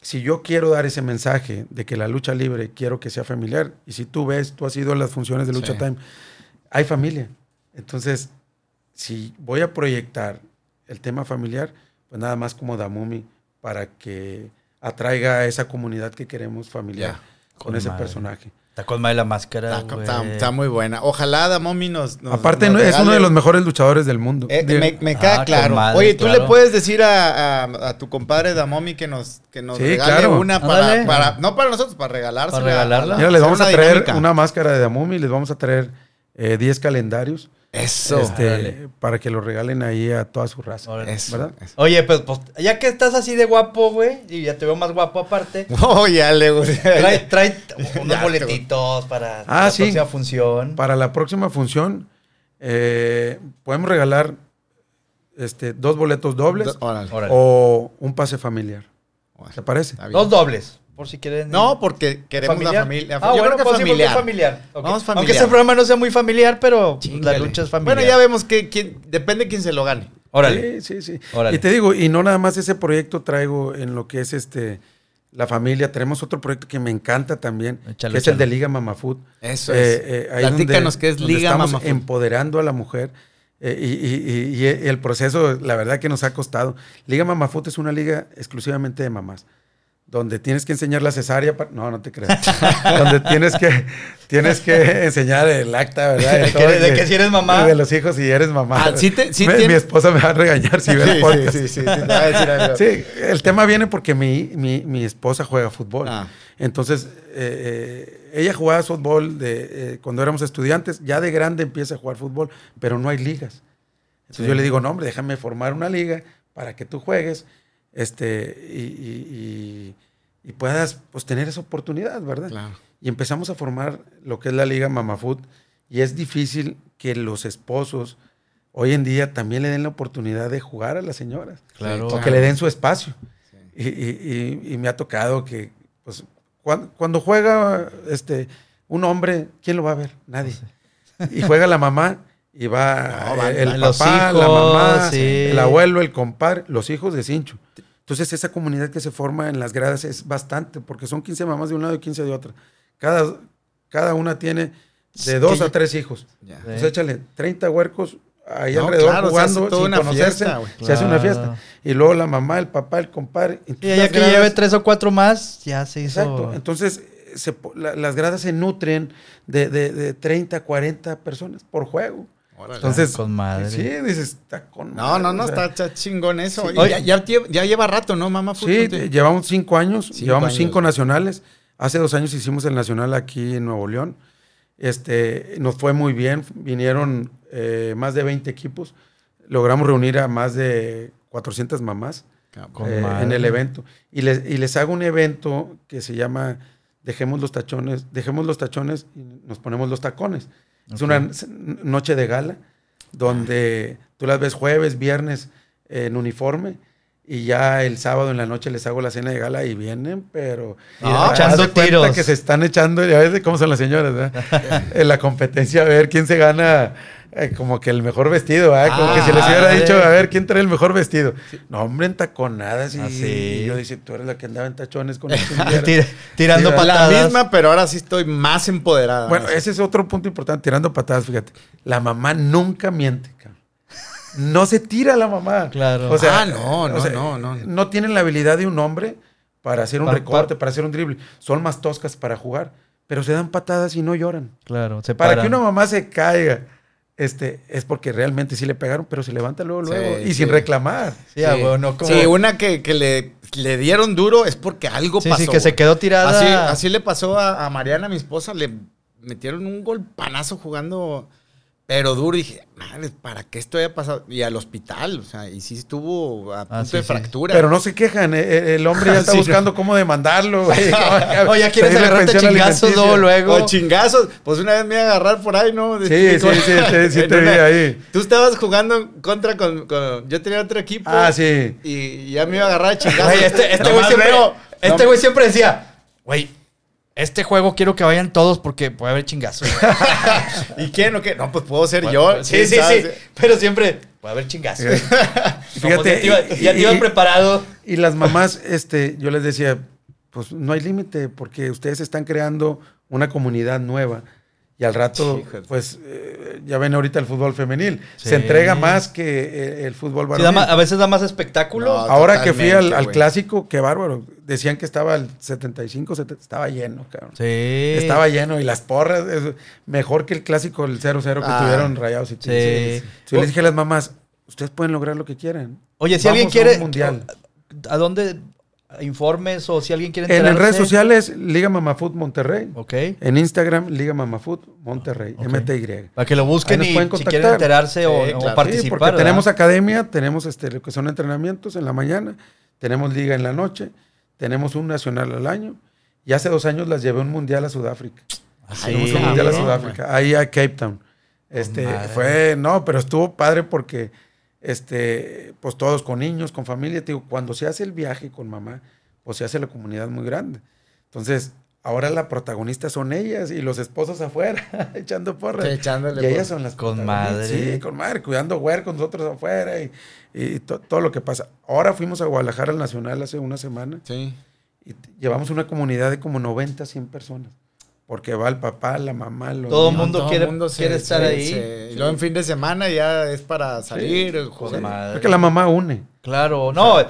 si yo quiero dar ese mensaje de que la lucha libre quiero que sea familiar, y si tú ves, tú has ido a las funciones de Lucha Sí. Time, hay familia. Entonces, si voy a proyectar el tema familiar, pues nada más como Damumi para que atraiga a esa comunidad que queremos familiar con, con ese madre. personaje. Está con madre la máscara. Está, güey. está- está muy buena. Ojalá Mommy nos, nos- Aparte, nos es uno de los mejores luchadores del mundo. Eh, me, me queda Ah, claro. madre, Oye, tú claro. le puedes decir a, a- a tu compadre Damomi que nos, que nos Sí, regale claro. una para, para- no para nosotros, para regalársela. Para regalarla. Mira, les vamos a traer dinámica. una máscara de Damumi, les vamos a traer eh, 10 calendarios Eso. este, para que lo regalen ahí a toda su raza. Eso, ¿verdad? eso. Oye, pues, pues, ya que estás así de guapo, güey, y ya te veo más guapo aparte, Oh, ya le gusta. trae, trae unos Ya, boletitos para Ah, la sí. próxima función. Para la próxima función, eh, podemos regalar este, dos boletos dobles Órale. Órale. o un pase familiar. Órale. ¿Te parece? Dos dobles, por si quieren. No, porque queremos la familia. Ah, Yo bueno, creo que pues sí, familiar. familiar. Vamos familiar. Aunque este programa no sea muy familiar, pero pues, la Chíngale. lucha es familiar. Bueno, ya vemos que quién, depende quién se lo gane. Órale. Sí, sí, sí. Órale. Y te digo, y no nada más ese proyecto traigo en lo que es este la familia. Tenemos otro proyecto que me encanta también, Échalo, que es el de Liga Mama Food. Eso Eh, es. eh, ahí Platícanos donde- qué es donde Liga estamos Mama Food. empoderando a la mujer. eh, y, y- y- y el proceso, la verdad que nos ha costado. Liga Mama Food es una liga exclusivamente de mamás. Donde tienes que enseñar la cesárea. pa- no, no te creas. donde tienes que, tienes que enseñar el acta, ¿verdad? De todo, que- de que si eres mamá. De los hijos si eres mamá. Ah, sí te- sí Me- tiene- Mi esposa me va a regañar si ve el podcast. sí, sí, sí. Sí, el tema viene porque mi, mi, mi esposa juega fútbol. Ah. Entonces, eh, eh, ella jugaba fútbol de, eh, cuando éramos estudiantes. Ya de grande empieza a jugar fútbol, pero no hay ligas. Entonces Sí. yo le digo, no, hombre, déjame formar una liga para que tú juegues este, y, y- y- y puedas pues, tener esa oportunidad, ¿verdad? Claro. Y empezamos a formar lo que es la Liga Mama Food. Y es difícil que los esposos hoy en día también le den la oportunidad de jugar a las señoras. Claro. O que le den su espacio. Y, y- y- y me ha tocado que, pues, cuan- cuando, juega este, un hombre, ¿quién lo va a ver? Nadie. Y juega la mamá y va No, el papá, la mamá, sí. el abuelo, el compadre, los hijos de Cincho. Entonces esa comunidad que se forma en las gradas es bastante, porque son 15 mamás de un lado y 15 de otro. Cada, cada una tiene de dos a tres hijos. Sí. Pues échale 30 huercos ahí No, alrededor claro, se hace jugando toda sin una conocerse. fiesta, se hace una fiesta. Y luego la mamá, el papá, el compadre. Y Entonces, ya las que gradas- lleve tres o cuatro más, ya se hizo. Exacto. Entonces, se la- las gradas se nutren de, de, de 30, 40 personas por juego. Órale. Entonces, con madre. sí, dices, está con No, no, madre, no, o sea, está, está chingón eso. Sí. Oye. ya, ya lleva, ya lleva rato, ¿no, mamá? Sí, Fútbol? te- llevamos cinco años, Cinco llevamos años. cinco nacionales. Hace dos años hicimos el nacional aquí en Nuevo León. Este, nos fue muy bien, vinieron eh, más de 20 equipos. Logramos reunir a más de 400 mamás eh, en el evento. Y les, y les hago un evento que se llama Dejemos los tachones, dejemos los tachones y nos ponemos los tacones. Es una noche de gala donde tú las ves jueves, viernes en uniforme y ya el sábado en la noche les hago la cena de gala y vienen, pero Ah, haz echando tiros. que se están echando, ya ves cómo son las señoras, ¿verdad? en la competencia a ver quién se gana eh, como que el mejor vestido. Como que si les hubiera Ah, dicho a ver quién trae el mejor vestido. No, hombre, en taconadas y, Ah, sí. y yo dice, tú eres la que andaba en tachones con el chinguero". Tira- tirando Sí, La patadas. misma, pero ahora sí estoy más empoderada. Bueno, ese es otro punto importante, tirando patadas, fíjate. La mamá nunca miente, cabrón. No se tira la mamá. Claro. O sea, Ah, no, o no, sea, no, no. No tienen la habilidad de un hombre para hacer un Para- recorte, para hacer un drible. Son más toscas para jugar, pero se dan patadas y no lloran. Claro, se Para paran. que una mamá se caiga, este, es porque realmente sí le pegaron, pero se levanta luego, Sí, luego, y sí. sin reclamar. Sí, ah, güey, no como... Sí, una que, que le, le dieron duro es porque algo Sí, pasó. sí, que se quedó tirada. Así, así le pasó a, a Mariana, mi esposa, le metieron un golpanazo jugando, pero duro. Dije, madre, ¿para qué esto haya pasado? Y al hospital, o sea, y sí estuvo a punto Ah, sí, de sí. fractura. Pero no se quejan, eh, eh, el hombre ya está Sí, no. buscando cómo demandarlo. güey. O ya quieres agarrarte chingazos luego, luego. O chingazos. Pues una vez me iba a agarrar por ahí, ¿no? Sí, sí, sí, sí, te vi una- ahí. Tú estabas jugando contra con, con- Yo tenía otro equipo. Ah, sí. Y ya me iba a agarrar a chingazos. Güey, este este güey siempre, veo- este no- güey siempre decía, güey, este juego quiero que vayan todos porque puede haber chingazos. ¿Y quién o qué? No, pues puedo ser yo. Sí, sí, ¿sabes? sí. Pero siempre puede haber chingazos. Fíjate, ya te iba, y- ya te y- iba y- preparado. Y las mamás, este, yo les decía, pues no hay límite porque ustedes están creando una comunidad nueva. Y al rato, pues, eh, ya ven ahorita el fútbol femenil. Sí. Se entrega más que eh, el fútbol varonil. a veces da más espectáculo. No, Ahora que fui al, clásico, qué bárbaro. Decían que estaba el 75, 70, estaba lleno, cabrón. Sí. Estaba lleno y las porras, es mejor que el clásico, el 0-0 que Ah. tuvieron rayados y Sí. Yo les dije a las mamás, ustedes pueden lograr lo que quieran. Oye, si Vamos alguien a quiere. un mundial. ¿A dónde informes o si alguien quiere En las enterarse? redes sociales, Liga Mamafood Monterrey. Ok. En Instagram, Liga Mamafood Monterrey, Ok. MTY. Para que lo busquen y si quieren enterarse o, Sí, o claro. Sí, participar. Sí, porque ¿verdad? tenemos academia, tenemos este, lo que son entrenamientos en la mañana, tenemos liga en la noche, tenemos un nacional al año. Y hace dos años las llevé un mundial a Sudáfrica. Así. Tenemos un Ah, mundial a bien, Sudáfrica, ahí a Cape Town. Este, fue, no, pero estuvo padre porque, este, pues todos con niños, con familia, te digo, cuando se hace el viaje con mamá, pues se hace la comunidad muy grande. Entonces, ahora la protagonista son ellas y los esposos afuera, echando porras. Sí, echándole y ellas porras. son las Con madre. Sí, con madre, cuidando huercos nosotros afuera y, y to- todo lo que pasa. Ahora fuimos a Guadalajara al Nacional hace una semana Sí. y llevamos una comunidad de como 90, 100 personas. Porque va el papá, la mamá, los Todo niños. mundo Todo quiere- mundo se- quiere estar se- ahí. se- y luego en fin de semana ya es para salir. Con joder. madre. Porque la mamá une. Claro, no. eh,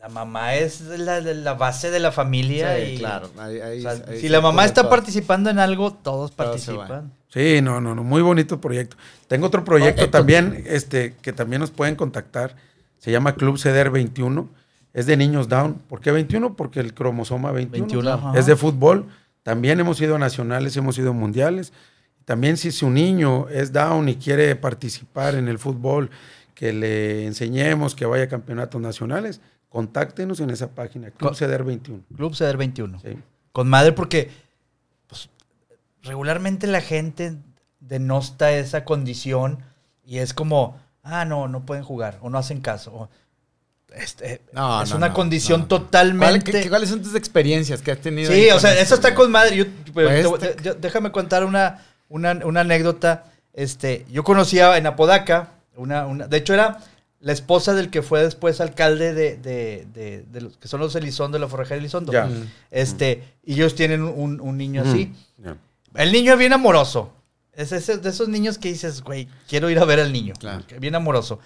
la mamá es la, la base de la familia. Sí, y, claro. ahí- ahí- o sea, ahí si la mamá está todo. participando en algo, todos participan. Sí, no, no, no, muy bonito proyecto. Tengo otro proyecto también, este, que también nos pueden contactar. Se llama Club CEDER 21. Es de niños down. ¿Por qué 21? Porque el cromosoma 21, 21, ajá. es de fútbol. También hemos ido a nacionales, hemos ido a mundiales. También si su niño es down y quiere participar en el fútbol, que le enseñemos que vaya a campeonatos nacionales, contáctenos en esa página, Club CEDER 21. Club Ceder 21. Sí. Con madre porque pues, regularmente la gente denosta esa condición y es como, ah, no, no pueden jugar o no hacen caso. o, este, No, es no, una no, condición no. totalmente... ¿Cuál- qué- ¿Cuáles son tus experiencias que has tenido? Sí, o sea, esto, eso está con madre. Yo- Pues te- este- yo- déjame contar una, una, una anécdota. Este, yo conocía en Apodaca, una, una, de hecho era la esposa del que fue después alcalde de, de, de- de los que son los Elizondo, de la Forrajera Elizondo. Ya. Mm. Este, y ellos tienen un, un niño así. Ya. El niño es bien amoroso. Es ese- de esos niños que dices, güey, quiero ir a ver al niño. Claro. Que Bien amoroso.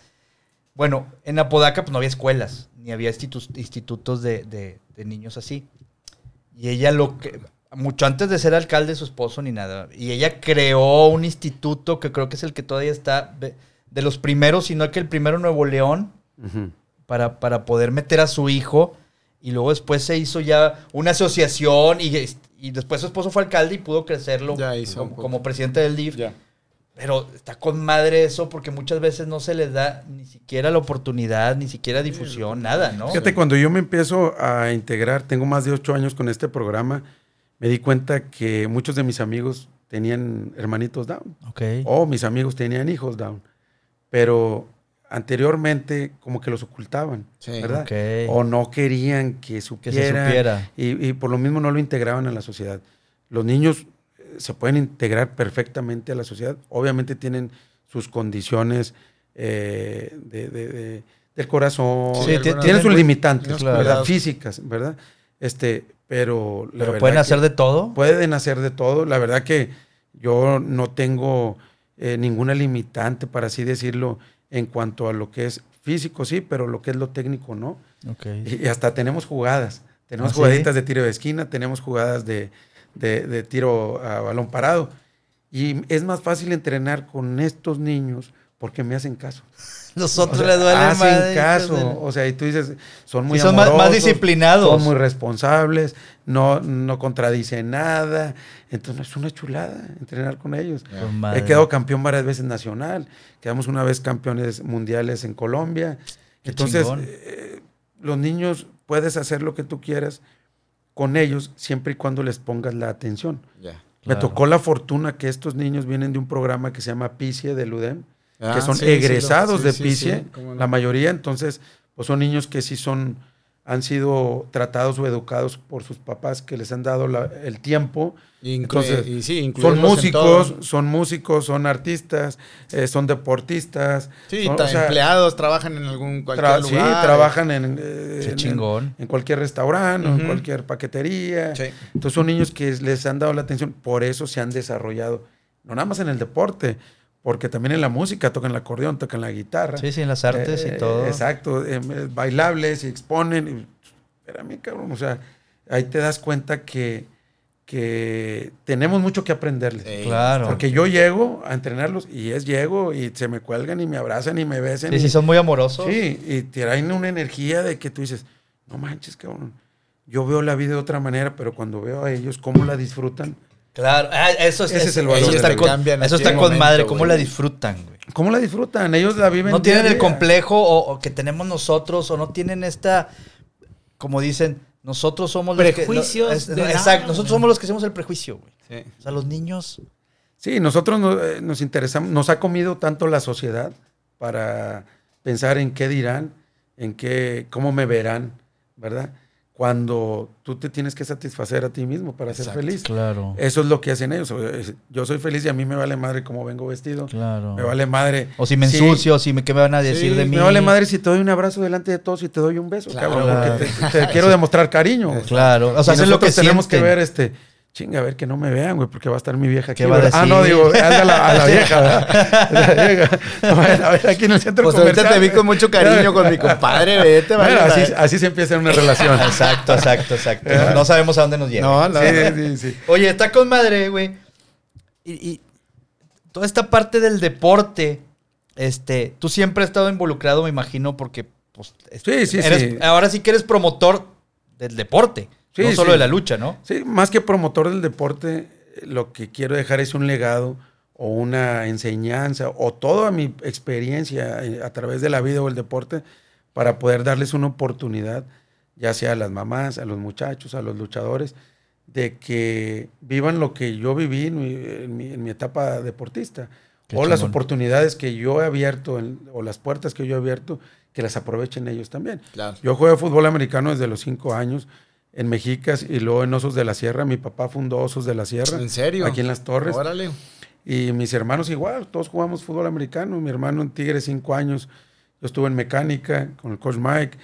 Bueno, en Apodaca pues no había escuelas, ni había institu- institutos de, de- de niños así. Y ella lo que, mucho antes de ser alcalde su esposo ni nada, y ella creó un instituto que creo que es el que todavía está, de, de los primeros, sino que el primero en Nuevo León, para, para poder meter a su hijo. Y luego después se hizo ya una asociación y, y después su esposo fue alcalde y pudo crecerlo Ya hizo un como, presidente del DIF. Ya. Pero está con madre eso porque muchas veces no se les da ni siquiera la oportunidad, ni siquiera difusión, nada, ¿no? Fíjate, cuando yo me empiezo a integrar, tengo más de ocho años con este programa, me di cuenta que muchos de mis amigos tenían hermanitos down. Ok. O mis amigos tenían hijos down. Pero anteriormente como que los ocultaban, Sí. ¿verdad? Ok. O no querían que que supieran. se supiera. Y, y por lo mismo no lo integraban a la sociedad. Los niños se pueden integrar perfectamente a la sociedad. Obviamente tienen sus condiciones eh, de- de- de- del corazón. Sí, tienen, ti- sus limitantes, ¿verdad? Físicas, ¿verdad? Este, pero la Pero pueden hacer de todo. Pueden hacer de todo. La verdad que yo no tengo eh, ninguna limitante, para así decirlo, en cuanto a lo que es físico, sí, pero lo que es lo técnico, no. Y y hasta tenemos jugadas. Tenemos ¿Ah, sí? jugaditas de tiro de esquina, tenemos jugadas de, de- de tiro a balón parado. Y es más fácil entrenar con estos niños porque me hacen caso. Nosotros O sea, le duele hacen madre, caso. O sea, y tú dices, son muy son más- disciplinados. Son muy responsables, no, no contradicen nada. Entonces es una chulada entrenar con ellos. He quedado campeón varias veces nacional. Quedamos una vez campeones mundiales en Colombia. Qué Entonces, eh, los niños puedes hacer lo que tú quieras con ellos siempre y cuando les pongas la atención. Me tocó la fortuna que estos niños vienen de un programa que se llama PICIE del UDEM, Ah, que son sí, sí, lo- egresados sí, de PICIE, no. la mayoría, entonces, pues son niños que sí son, han sido tratados o educados por sus papás que les han dado la- el tiempo. Inclu- Entonces, y sí, Son músicos, son músicos, son artistas, eh, son deportistas. Sí, son, ta- o sea, empleados, trabajan en algún cualquier tra- lugar. Sí, trabajan en, eh, en- chingón. en cualquier restaurante, o en cualquier paquetería. Sí. Entonces son niños que les han dado la atención, por eso se han desarrollado, no nada más en el deporte, porque también en la música tocan el acordeón, tocan la guitarra. Sí, sí, en las artes Eh, y todo. Exacto, eh, eh, bailables y exponen. y- espérame, cabrón, o sea, ahí te das cuenta que, que tenemos mucho que aprenderles. Sí. Claro. Porque yo llego a entrenarlos y es llego y se me cuelgan y me abrazan y me besan. Sí, y- sí, son muy amorosos. Sí, y traen una energía de que tú dices, no manches, cabrón. Yo veo la vida de otra manera, pero cuando veo a ellos cómo la disfrutan, Claro, ah, eso es, Ese es el valor eso está la con, vida. Cambian eso está con madre, cómo güey. la disfrutan, güey. ¿cómo la disfrutan? Ellos la viven. No tienen el día. complejo o, o que tenemos nosotros o no tienen esta, como dicen, nosotros somos los que... Prejuicios no, es- no, exacto, nosotros somos los que hacemos el prejuicio, güey. Sí. O sea, los niños... Sí, nosotros no- eh, nos interesamos, nos ha comido tanto la sociedad para pensar en qué dirán, en qué, cómo me verán, ¿verdad? Cuando tú te tienes que satisfacer a ti mismo para ser feliz. Claro, Eso es lo que hacen ellos. Yo soy feliz y a mí me vale madre cómo vengo vestido. claro. Me vale madre. O si me Sí, ensucio, o si me, ¿qué me van a decir Sí, de mí? Me vale madre si te doy un abrazo delante de todos y te doy un beso, Claro, cabrón, claro. porque te, te quiero demostrar cariño. Claro, o sea, Y hacer lo que tenemos que ver este, chinga, a ver que no me vean, güey, porque va a estar mi vieja aquí. ¿Qué va a ¿verdad? Ah, decir? no, digo, anda a la, a la vieja, ¿verdad? La vieja. No vayan a ver aquí en el centro Pues comercial. ahorita te vi con mucho cariño con mi compadre, vete, Bueno, vale, así, madre. así se empieza una relación. Exacto, exacto, exacto. No, no sabemos a dónde nos lleva. No, no. Sí, sí, sí. Oye, está con madre, güey. Y, y toda esta parte del deporte, este, tú siempre has estado involucrado, me imagino, porque pues, Sí, sí, eres- sí. ahora sí que eres promotor del deporte, Sí, no solo sí. de la lucha, ¿no? Sí, más que promotor del deporte, lo que quiero dejar es un legado o una enseñanza o toda mi experiencia eh, a través de la vida o el deporte para poder darles una oportunidad, ya sea a las mamás, a los muchachos, a los luchadores, de que vivan lo que yo viví en mi, en mi- en mi etapa deportista. Qué o las chingón. oportunidades que yo he abierto en- o las puertas que yo he abierto, que las aprovechen ellos también. Claro. Yo jugué fútbol americano desde los cinco años en Mexicas y luego en Osos de la Sierra. Mi papá fundó Osos de la Sierra. ¿En serio? Aquí en Las Torres. Órale. Y mis hermanos igual, todos jugamos fútbol americano. Mi hermano en Tigres, cinco años. Yo estuve en mecánica con el coach Mike.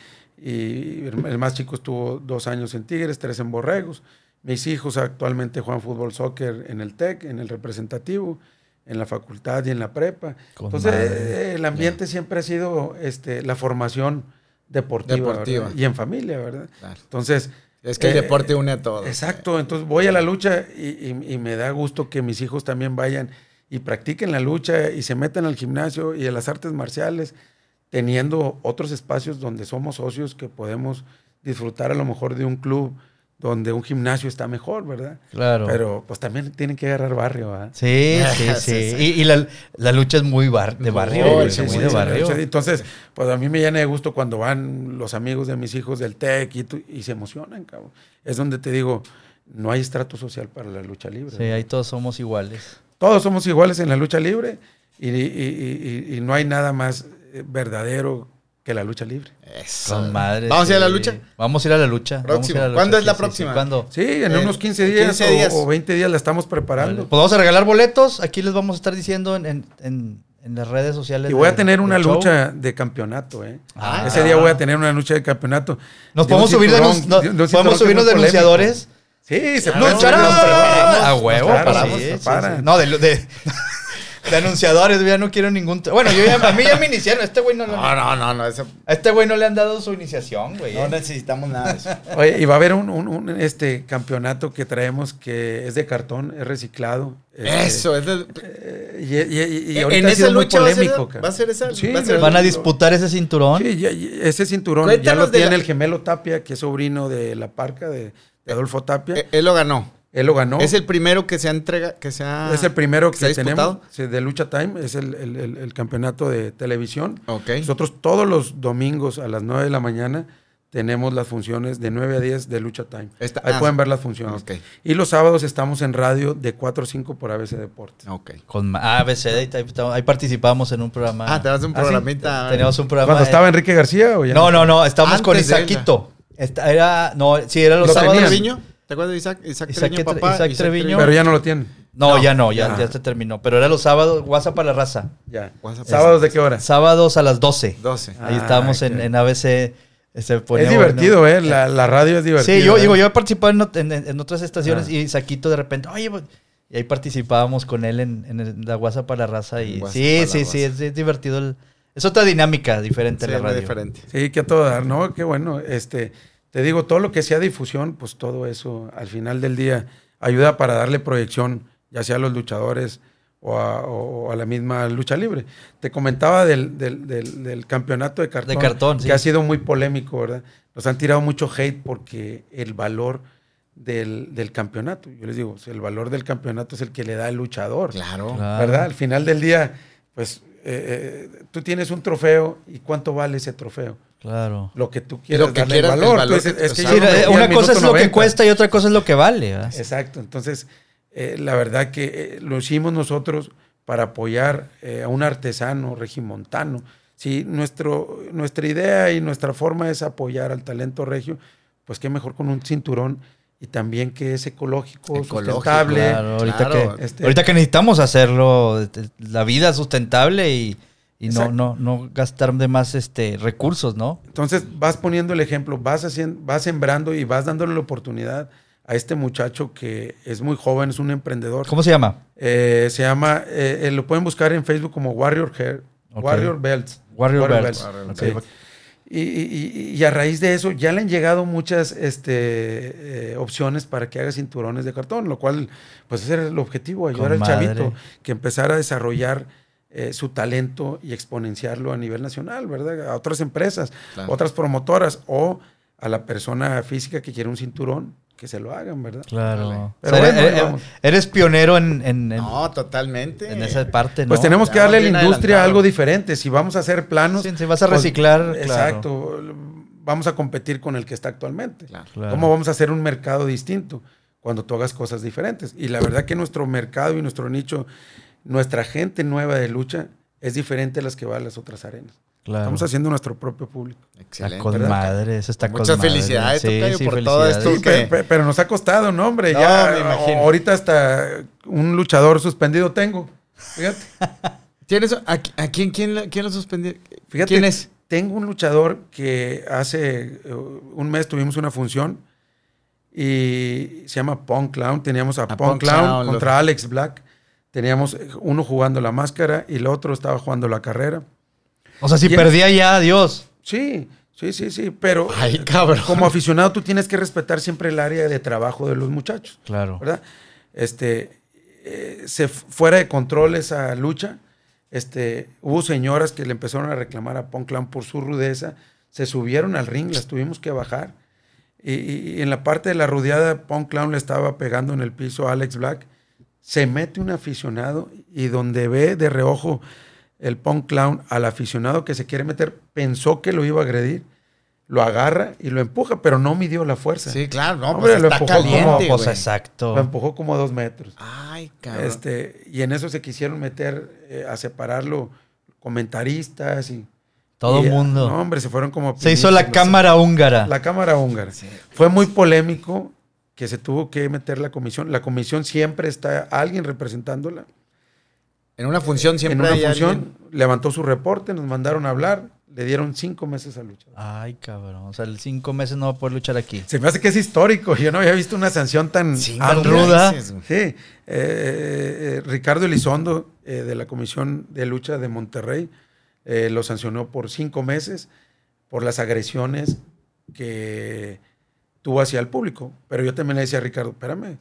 Y el más chico estuvo dos años en Tigres, tres en Borregos. Mis hijos actualmente juegan fútbol soccer en el TEC, en el representativo. en la facultad y en la prepa. Con Entonces, madre. eh, el ambiente siempre ha sido este, la formación deportiva, Deportiva. y en familia, ¿verdad? Claro. Entonces, Es que el Eh, deporte une a todos. Exacto, entonces voy a la lucha y, y- y me da gusto que mis hijos también vayan y practiquen la lucha y se metan al gimnasio y a las artes marciales, teniendo otros espacios donde somos socios que podemos disfrutar a lo mejor de un club donde un gimnasio está mejor, ¿verdad? Claro. Pero pues también tienen que agarrar barrio, ¿verdad? Sí, sí, sí. Sí, sí. Y, y la, la lucha es muy bar- de barrio, Muy, güey, sí, muy sí, de sí, barrio. Entonces, pues a mí me llena de gusto cuando van los amigos de mis hijos del TEC y, se emocionan, cabrón. Es donde te digo, no hay estrato social para la lucha libre. Sí, ahí todos somos iguales. Todos somos iguales en la lucha libre y, y- y- y- y no hay nada más eh, verdadero que la lucha libre. Eso. Con madre. ¿Vamos a ir a la lucha? Vamos a ir a la lucha. vamos a ir a la Próximo. ¿Cuándo es la sí, sí, sí. próxima? ¿Cuándo? Sí, en Eh, unos 15 días, 15 o- días. O, 20 días la estamos preparando. Pues vamos a regalar boletos. Aquí les vamos a estar diciendo en, en- en- en las redes sociales. Y voy a tener una show. lucha de campeonato, ¿eh? Ah. Ese día voy a tener una lucha de campeonato. Nos De podemos subir, cinturón- denun- no, de podemos subirnos denunciadores. Sí, se nos preparamos. A huevo, Claro, paramos, sí, sí. No, de, de, anunciadores, yo ya no quiero ningún. Bueno, yo ya, a mí ya me iniciaron. Este güey no, le- No, no, no, no. A este güey no le han dado su iniciación, güey. no eh. necesitamos nada de eso. Oye, y va a haber un, un- un, este campeonato que traemos que es de cartón, es reciclado. este, Eso, es del- eh, y, y- y- y En ahorita ha esa muy lucha va a ser- polémico. va a ser esa- Sí, va a ser- Van a disputar ese cinturón. Sí, ya- ese cinturón ya lo tiene la- el gemelo Tapia, que es sobrino de la parca de, de Adolfo Tapia. Eh, Él lo ganó. Él lo ganó. Es el primero que se entrega, que se ha... Es el primero que, se ha tenemos sí, de Lucha Time, es el, el- el- el campeonato de televisión. Ok. Nosotros todos los domingos a las 9 de la mañana tenemos las funciones de 9 a 10 de Lucha Time. Ahí ah, pueden ver las funciones. Ok. Y los sábados estamos en radio de 4 a 5 por ABC Deportes. Ok. Con ABC, ahí, ahí participamos en un programa. Ah, te vas a un Ah, sí. programita. Teníamos un programa. ¿Cuando estaba Enrique García o ya? No, no, no, estamos Antes con Isaquito. Esta- era, no, sí, era los Lo sábados. tenían. ¿Te acuerdas de Isaac? Isaac, Isaac Treviño, Tre- papá. Isaac Treviño. Pero ya no lo tienen. No, No, ya no, ya, ya. ya se terminó. Pero era los sábados, WhatsApp para la raza. Ya. WhatsApp. ¿Sábados de qué hora? Sábados a las 12. 12. Ahí Ah, estábamos en, en ABC. Se ponía Es divertido, bueno. ¿eh? La, la radio es divertida. Sí, yo ¿eh? digo, yo he participado en, en- en otras estaciones Ah. y Saquito de repente, oye, pues", y ahí participábamos con él en, en el- la WhatsApp para la raza. Y WhatsApp sí, sí, sí, es, es divertido. el- es otra dinámica diferente Sí, la radio. diferente. Sí, que a todo dar, ¿no? Qué bueno. Este, te digo, todo lo que sea difusión, pues todo eso al final del día ayuda para darle proyección, ya sea a los luchadores o a, o a la misma lucha libre. Te comentaba del, del- del- del campeonato de cartón, De cartón, que sí. ha sido muy polémico, ¿verdad? Nos han tirado mucho hate porque el valor del, del campeonato, yo les digo, el valor del campeonato es el que le da el luchador. Claro. Claro. ¿verdad? Al final del día, pues eh, eh, tú tienes un trofeo y cuánto vale ese trofeo. Lo Lo que tú quieras Lo que darle quieras, el valor. que- es que Sí, una cosa es lo que 90. cuesta y otra cosa es lo que vale. ¿verdad? Exacto. Entonces, eh, la verdad que eh, lo hicimos nosotros para apoyar eh, a un artesano regimontano. Si nuestro, nuestra idea y nuestra forma es apoyar al talento regio, pues qué mejor con un cinturón y también que es ecológico, Ecológico, sustentable. Claro, ahorita, claro. Que, Este- ahorita que necesitamos hacerlo, la vida sustentable y, y no, Exacto. no, no gastar de más este, recursos, ¿no? Entonces vas poniendo el ejemplo, vas, haciendo, vas sembrando y vas dándole la oportunidad a este muchacho que es muy joven, es un emprendedor. ¿Cómo se llama? Eh, se llama, eh, eh, lo pueden buscar en Facebook como Warrior Hair. Warrior Belts. Warrior, Belts. Warrior Ok. Sí. Y, y- y- y a raíz de eso ya le han llegado muchas este, eh, opciones para que haga cinturones de cartón, lo cual, pues ese era el objetivo, ayudar Con al madre. chavito que empezara a desarrollar eh, su talento y exponenciarlo a nivel nacional, ¿verdad? A otras empresas, Claro. otras promotoras o a la persona física que quiere un cinturón, que se lo hagan, ¿verdad? Claro. O Pero sea, bueno, eres, ahí vamos. eres pionero en, en, en- No, totalmente. en esa parte, ¿no? Pues tenemos que darle a la industria adelantado. algo diferente. Si vamos a hacer planos. Sí, si vas a pues, reciclar, claro. Exacto. Vamos a competir con el que está actualmente. Claro. Claro. ¿Cómo vamos a hacer un mercado distinto cuando tú hagas cosas diferentes? Y la verdad que nuestro mercado y nuestro nicho, nuestra gente nueva de lucha es diferente a las que va a las otras arenas. Claro. Estamos haciendo nuestro propio público. Está Excelente. con ¿verdad? madre, eso está Muchas con felicidades, Sí, Tocayo, sí, por todo esto. Sí, que- pero, nos ha costado, ¿no, hombre? No, ya me imagino. ahorita hasta un luchador suspendido tengo. Fíjate. ¿Tienes, a, a quién, quién, lo- quién lo suspendió? Fíjate, ¿Quién es? Tengo un luchador que hace eh, un mes tuvimos una función y se llama Punk Clown. Teníamos a, A Punk Punk Clown, Clown, contra lo- Alex Black. Teníamos uno jugando la máscara y el otro estaba jugando la carrera. O sea, si Y- perdía ya, adiós. Sí, sí, sí, sí, pero Ay, cabrón. como aficionado tú tienes que respetar siempre el área de trabajo de los muchachos, Claro. ¿verdad? Este, eh, se fuera de control esa lucha, este, hubo señoras que le empezaron a reclamar a Punk Clown por su rudeza, se subieron al ring, las tuvimos que bajar. Y, y- y en la parte de la rodeada, Punk Clown le estaba pegando en el piso a Alex Black. Se mete un aficionado y donde ve de reojo el Punk Clown al aficionado que se quiere meter, pensó que lo iba a agredir, lo agarra y lo empuja, pero no midió la fuerza. Sí, claro, no, Hombre, pues lo está empujó como- caliente, pues güey. exacto. Lo empujó como a dos metros. Ay, cabrón. Este, y en eso se quisieron meter eh, a separarlo comentaristas y... Todo y, mundo. No, hombre, se fueron como... Se hizo la cámara húngara. La cámara húngara. Fue muy polémico que se tuvo que meter la comisión. La comisión siempre está alguien representándola. En una función en siempre una hay función alguien- levantó su reporte, nos mandaron a hablar, le dieron cinco meses a luchar. Ay, cabrón. O sea, el cinco meses no va a poder luchar aquí. Se me hace que es histórico. Yo no había visto una sanción tan ruda. meses. Sí, eh, eh, Ricardo Elizondo, eh, de la Comisión de Lucha de Monterrey, eh, lo sancionó por cinco meses por las agresiones que tuvo hacia el público. Pero yo también le decía a Ricardo, espérame,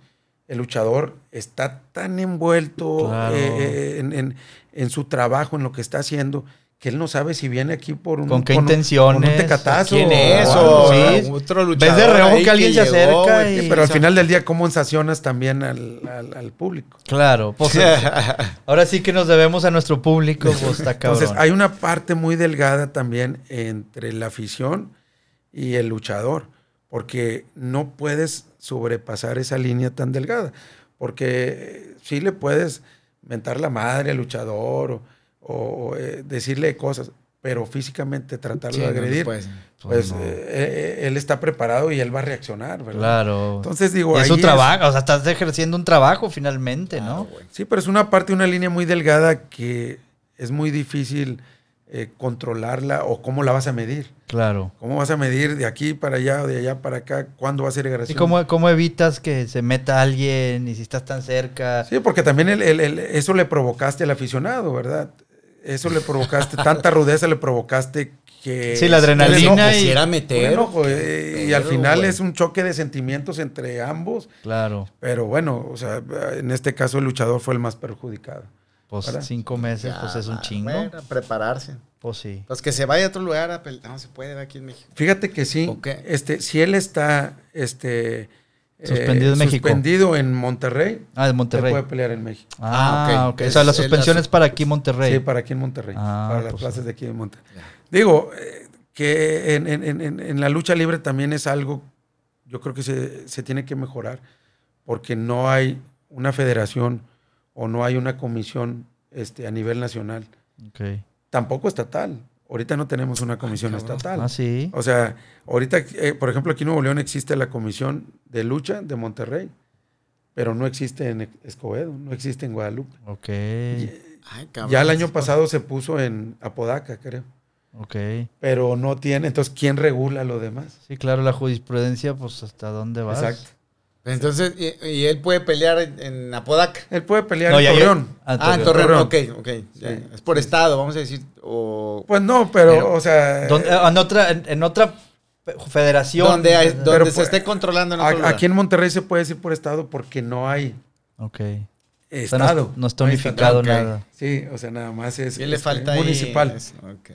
el luchador está tan envuelto Claro. eh, eh, en, en- en su trabajo, en lo que está haciendo, que él no sabe si viene aquí por un, ¿Con qué intenciones? con un tecatazo. ¿Quién es? O sí. otro Ves luchador de reojo que alguien se llegó, acerca güey. y- pero al final del día, ¿cómo sancionas también al, al- al público? Claro. Pues, ahora sí que nos debemos a nuestro público. Pues está. Entonces, hay una parte muy delgada también entre la afición y el luchador, porque no puedes sobrepasar esa línea tan delgada, porque sí le puedes mentar la madre al luchador o, o, eh, decirle cosas, pero físicamente tratarlo Sí, de no agredir, pues no. eh, eh, él está preparado y él va a reaccionar, ¿verdad? Claro. Entonces digo, es ahí es- trabajo. O sea, estás ejerciendo un trabajo finalmente, ¿no? Sí, pero es una parte, una línea muy delgada que es muy difícil eh, controlarla o cómo la vas a medir. Claro. ¿Cómo vas a medir de aquí para allá o de allá para acá? ¿Cuándo va a ser ¿Y agresión? cómo, cómo evitas que se meta alguien y si estás tan cerca? Sí, porque también el- el- el- eso le provocaste al aficionado, ¿verdad? Eso le provocaste, tanta rudeza le provocaste que... Sí, la adrenalina y- Quisiera meter. enojo, eh, y al final güey. es un choque de sentimientos entre ambos, Claro. pero bueno, o sea, en este caso el luchador fue el más perjudicado. Pues ¿Verdad? cinco meses, Ya, pues es un chingo. bueno, prepararse. Pues sí. Pues que se vaya a otro lugar a pelear. No se puede aquí en México. Fíjate que sí, este, si él está este, Suspendido en México. suspendido en Monterrey, Ah, se Monterrey. puede pelear en México. Ah, Ah, ok. ok. O sea, la Es- es la suspensión su- es para aquí Monterrey. Sí, para aquí en Monterrey, Ah, para las pues, plazas de aquí en Monterrey. Digo, eh, que en, en- en- en- en la lucha libre también es algo, yo creo que se, se tiene que mejorar, porque no hay una federación o no hay una comisión este, a nivel nacional, Ok. tampoco estatal. Ahorita no tenemos una comisión estatal. Ah, sí. O sea, ahorita, eh, por ejemplo, aquí en Nuevo León existe la Comisión de Lucha de Monterrey, pero no existe en Escobedo, no existe en Guadalupe. Ok. Ay, cabrón. Ya el año pasado se puso en Apodaca, creo, Ok. pero no tiene. Entonces, ¿quién regula lo demás? Sí, claro, la jurisprudencia, pues hasta dónde vas. Exacto. Entonces, y, y él puede pelear en, en Apodaca. Él puede pelear No, en Torreón. Ah, Ah, en Torreón. Torreón. Ok, ok. Sí. Es por estado, vamos a decir. O Pues no, pero, Pero, o sea, ¿Dónde- eh, en, otra, en, en otra fe- federación. donde, hay- donde Pero se pues, esté controlando en otro a- lugar. aquí en Monterrey se puede decir por estado porque no hay Ok. O sea, no, estado. no está Ahí unificado nada. Sí, o sea, nada más es ¿Qué le este, falta ahí? municipal. Eso, ok.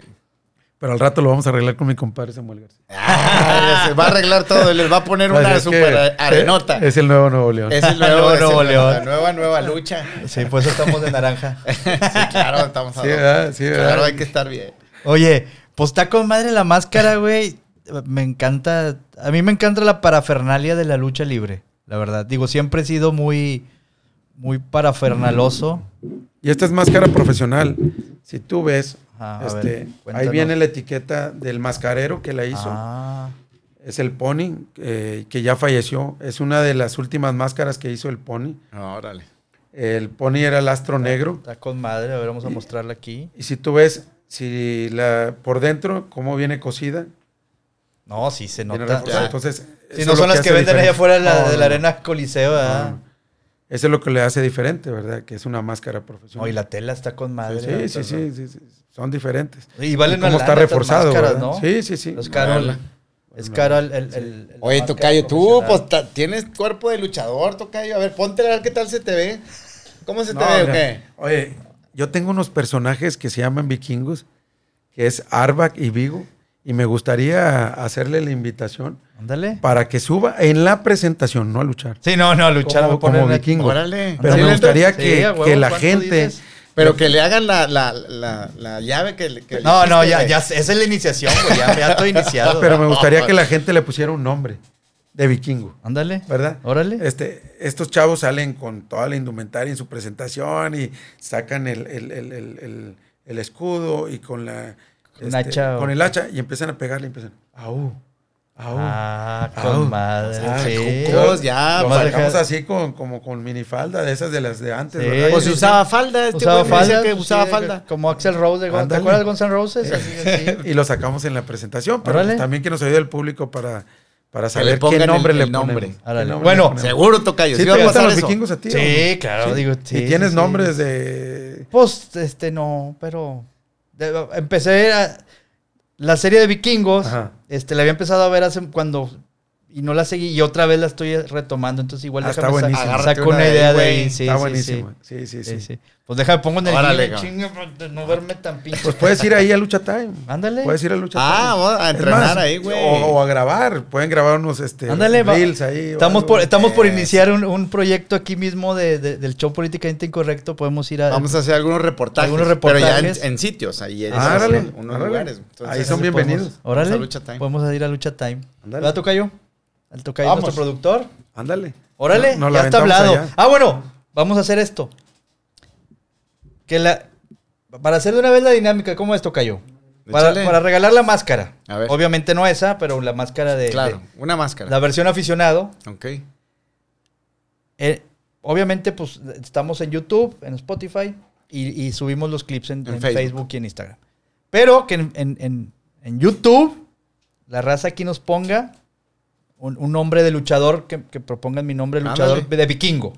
Pero al rato lo vamos a arreglar con mi compadre Samuel García. Ah, se va a arreglar todo, les va a poner Pues una es super arenota. Es el nuevo Nuevo León. Es el Nuevo nuevo, es el Nuevo nuevo- León. La nueva, nueva lucha. Sí, por eso estamos de naranja. Sí, claro, estamos a Sí, dos. ¿verdad? Sí, ¿verdad? Claro, hay que estar bien. Oye, pues está con madre la máscara, güey. Me encanta. A mí me encanta la parafernalia de la lucha libre, la verdad. Digo, siempre he sido muy, muy parafernaloso. Y esta es máscara profesional. Si tú ves, Ajá, a este, ver, ahí viene la etiqueta del mascarero que la hizo. Ah, Es el Pony, eh, que ya falleció. Es una de las últimas máscaras que hizo el Pony. Órale. El Pony era el astro negro. está con madre. A ver, vamos a mostrarla aquí. Y si tú ves, si la por dentro, cómo viene cosida, No, sí se nota. Entonces, Si no son las que venden allá afuera de la, No, de la arena Coliseo, ¿verdad? no. Eso es lo que le hace diferente, ¿verdad? Que es una máscara profesional. No, y la tela está con madre. sí, sí, sí, sí, sí, Son diferentes. Y valen cómo está reforzado, máscaras, ¿verdad? ¿no? Sí, sí, sí. Es caro. el- Vale. Es caro el. el- el- el- Oye, Tocayo, tú pues tienes cuerpo de luchador, Tocayo. A ver, ponte a ver qué tal se te ve. ¿Cómo se te No, ve o mira, qué? Oye, yo tengo unos personajes que se llaman vikingos, que es Arbak y Vigo, y me gustaría hacerle la invitación Ándale. para que suba en la presentación, no a luchar. Sí, no, no, luchar Como, vikingo. Órale. Pero Sí, me gustaría Sí, que, a huevo, que la ¿cuánto gente... dices? Pero que le hagan la, la, la, la llave que, le No, no, ya, ya, esa es la iniciación, güey. Ya, ya estoy iniciado. Pero me gustaría que la gente le pusiera un nombre de vikingo, Ándale. ¿verdad? Órale. Este, estos chavos salen con toda la indumentaria en su presentación y sacan el, el- el- el- el- el escudo y con la Con este, con el hacha y empiezan a pegarle y empiezan. Au, au. Ah, au". con madre. Ah, sí. Cucos, ya, Lo Nomás sacamos deja- así con, como con minifalda de esas de las de antes, Sí. ¿verdad? Pues sí, usaba falda, este Usaba falda. que usaba sí, falda. Como Axel Rose de Guns. ¿Te acuerdas de Guns N' Roses? Así, así. y lo sacamos en la presentación, pero Órale. también que nos ayude el público para, para saber le pongan qué nombre el- le nombre. ponemos. ¿Qué Órale. nombre Bueno, le? Seguro, Tocayo. ¿Sí ¿Sí te gustan los vikingos a ti? Sí, claro, digo, sí, ¿Y tienes sí, sí. nombres de...? Pues, este, no, pero... de- empecé a- La serie de vikingos, Ajá. este, la había empezado a ver hace cuando... Y no la seguí y otra vez la estoy retomando, entonces igual Ah, está déjame buenísimo. Agárrate saco una idea de ahí. Sí, Está sí, buenísimo. Sí, sí, Sí, sí. sí. Pues déjame, pongo en el chinga, para no verme tan pinche. Pues puedes ir ahí a Lucha Time. Ándale. Puedes ir a Lucha Ah, Time. vamos a entrenar ahí, güey. O, o a grabar. Pueden grabar unos este, Ándale, reels ahí. Estamos por, estamos por iniciar un, un proyecto aquí mismo de, de- del show Políticamente Incorrecto. Podemos ir a... Vamos a hacer algunos reportajes. Algunos Pero ya reportajes. en, en sitios, ahí en Ah, órale, unos lugares. Entonces, Ahí son bienvenidos. podemos- Órale. Vamos a Lucha Time. Podemos ir a Lucha Time. Ándale. ¿Verdad, Tocayo? El Tocayo, Vamos. nuestro productor. Ándale. Órale, No- ya está hablado. allá. Ah, bueno, vamos a hacer esto. Que la... Para hacer de una vez la dinámica, ¿cómo es, Tocayo? Para, regalar la máscara. A ver. Obviamente no esa, pero la máscara de... Claro, de- una máscara. la versión aficionado. Ok. Eh, obviamente, pues estamos en YouTube, en Spotify y, y subimos los clips en, En en Facebook. Facebook. y en Instagram. Pero que en- en YouTube, la raza aquí nos ponga un, un nombre de luchador, que, que propongan mi nombre de luchador Ándale. de vikingo.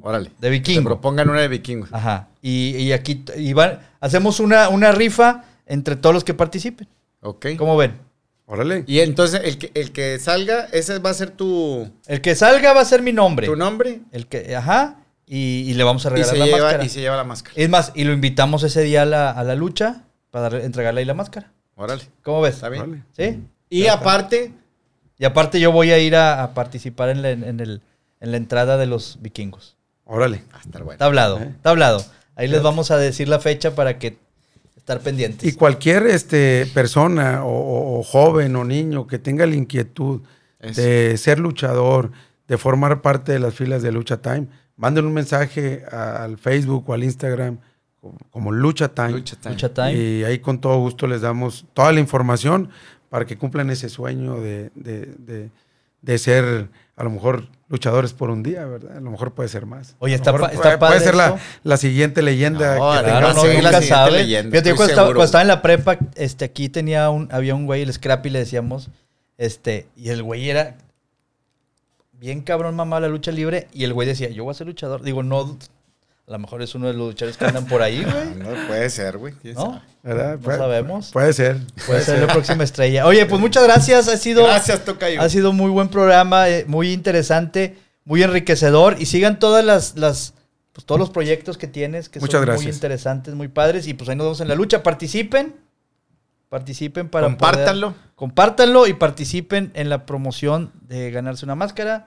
Órale. De Que vikingo. propongan una de vikingos. Ajá. Y, y aquí y van- hacemos una, una rifa entre todos los que participen. Ok. ¿Cómo ven? Órale. Y entonces el que, el que salga, ese va a ser tu, El que salga va a ser mi nombre. tu nombre. El que, ajá. Y, y le vamos a Y regalar se, la lleva, máscara. y se lleva la máscara. Es más, y lo invitamos ese día a la, a la lucha para darle- entregarle ahí la máscara. Órale. ¿Cómo ves? Está bien. Órale. ¿Sí? Y aparte, Y aparte yo voy a ir a, a participar en la, en, el, en la entrada de los vikingos. Órale. va a estar bueno. Está hablado, ¿Eh? está hablado. Ahí les vamos a decir la fecha para que estar pendientes. Y cualquier este, persona o, o- o joven o niño que tenga la inquietud Eso. de ser luchador, de formar parte de las filas de Lucha Time, manden un mensaje a- al Facebook o al Instagram como, como Lucha Time. Lucha time. Lucha Time. Y ahí con todo gusto les damos toda la información para que cumplan ese sueño de, de- de- de ser a lo mejor luchadores por un día, ¿verdad? A lo mejor puede ser más. Oye, está pa- está puede, ser la, la siguiente leyenda. No, que claro, no, la nunca siguiente sabe. leyenda, yo estoy cuando estaba, cuando estaba en la prepa, este, aquí tenía un, había un güey, el Scrappy le decíamos, este, y el güey era bien cabrón mamá la lucha libre, y el güey decía, yo voy a ser luchador. Digo, no, a lo mejor es uno de los luchadores que andan por ahí, güey. No puede ser, güey. ¿Quién ¿No? ¿verdad? No sabemos. Puede ser. Puede ser la próxima estrella. Oye, pues muchas gracias. Ha sido, Gracias, Tocayo. ha sido muy buen programa, eh, muy interesante, muy enriquecedor. Y sigan todas las, las pues, todos los proyectos que tienes, que Muchas son muy interesantes, muy padres. Y pues ahí nos vemos en la lucha. Participen. Participen para poder- Compártanlo. compártanlo y participen en la promoción de ganarse una máscara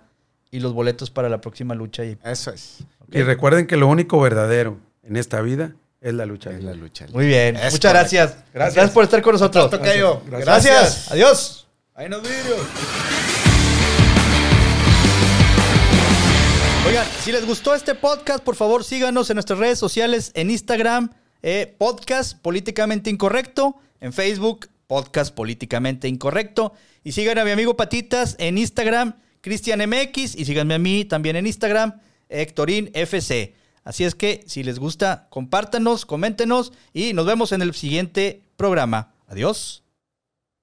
y los boletos para la próxima lucha. Y, Eso es. Y recuerden que lo único verdadero en esta vida es la lucha. Es la lucha. Muy bien. Es Muchas correcto. gracias. gracias. Gracias. por estar con nosotros. Tocayo. Gracias. Gracias. Adiós. Ahí nos vidrios. Oigan, si les gustó este podcast, por favor síganos en nuestras redes sociales, en Instagram, eh, podcast políticamente incorrecto, en Facebook, podcast políticamente incorrecto, y sigan a mi amigo Patitas en Instagram, Cristian MX, y síganme a mí también en Instagram, Hectorín FC. Así es que si les gusta, compártanos, coméntenos y nos vemos en el siguiente programa. Adiós.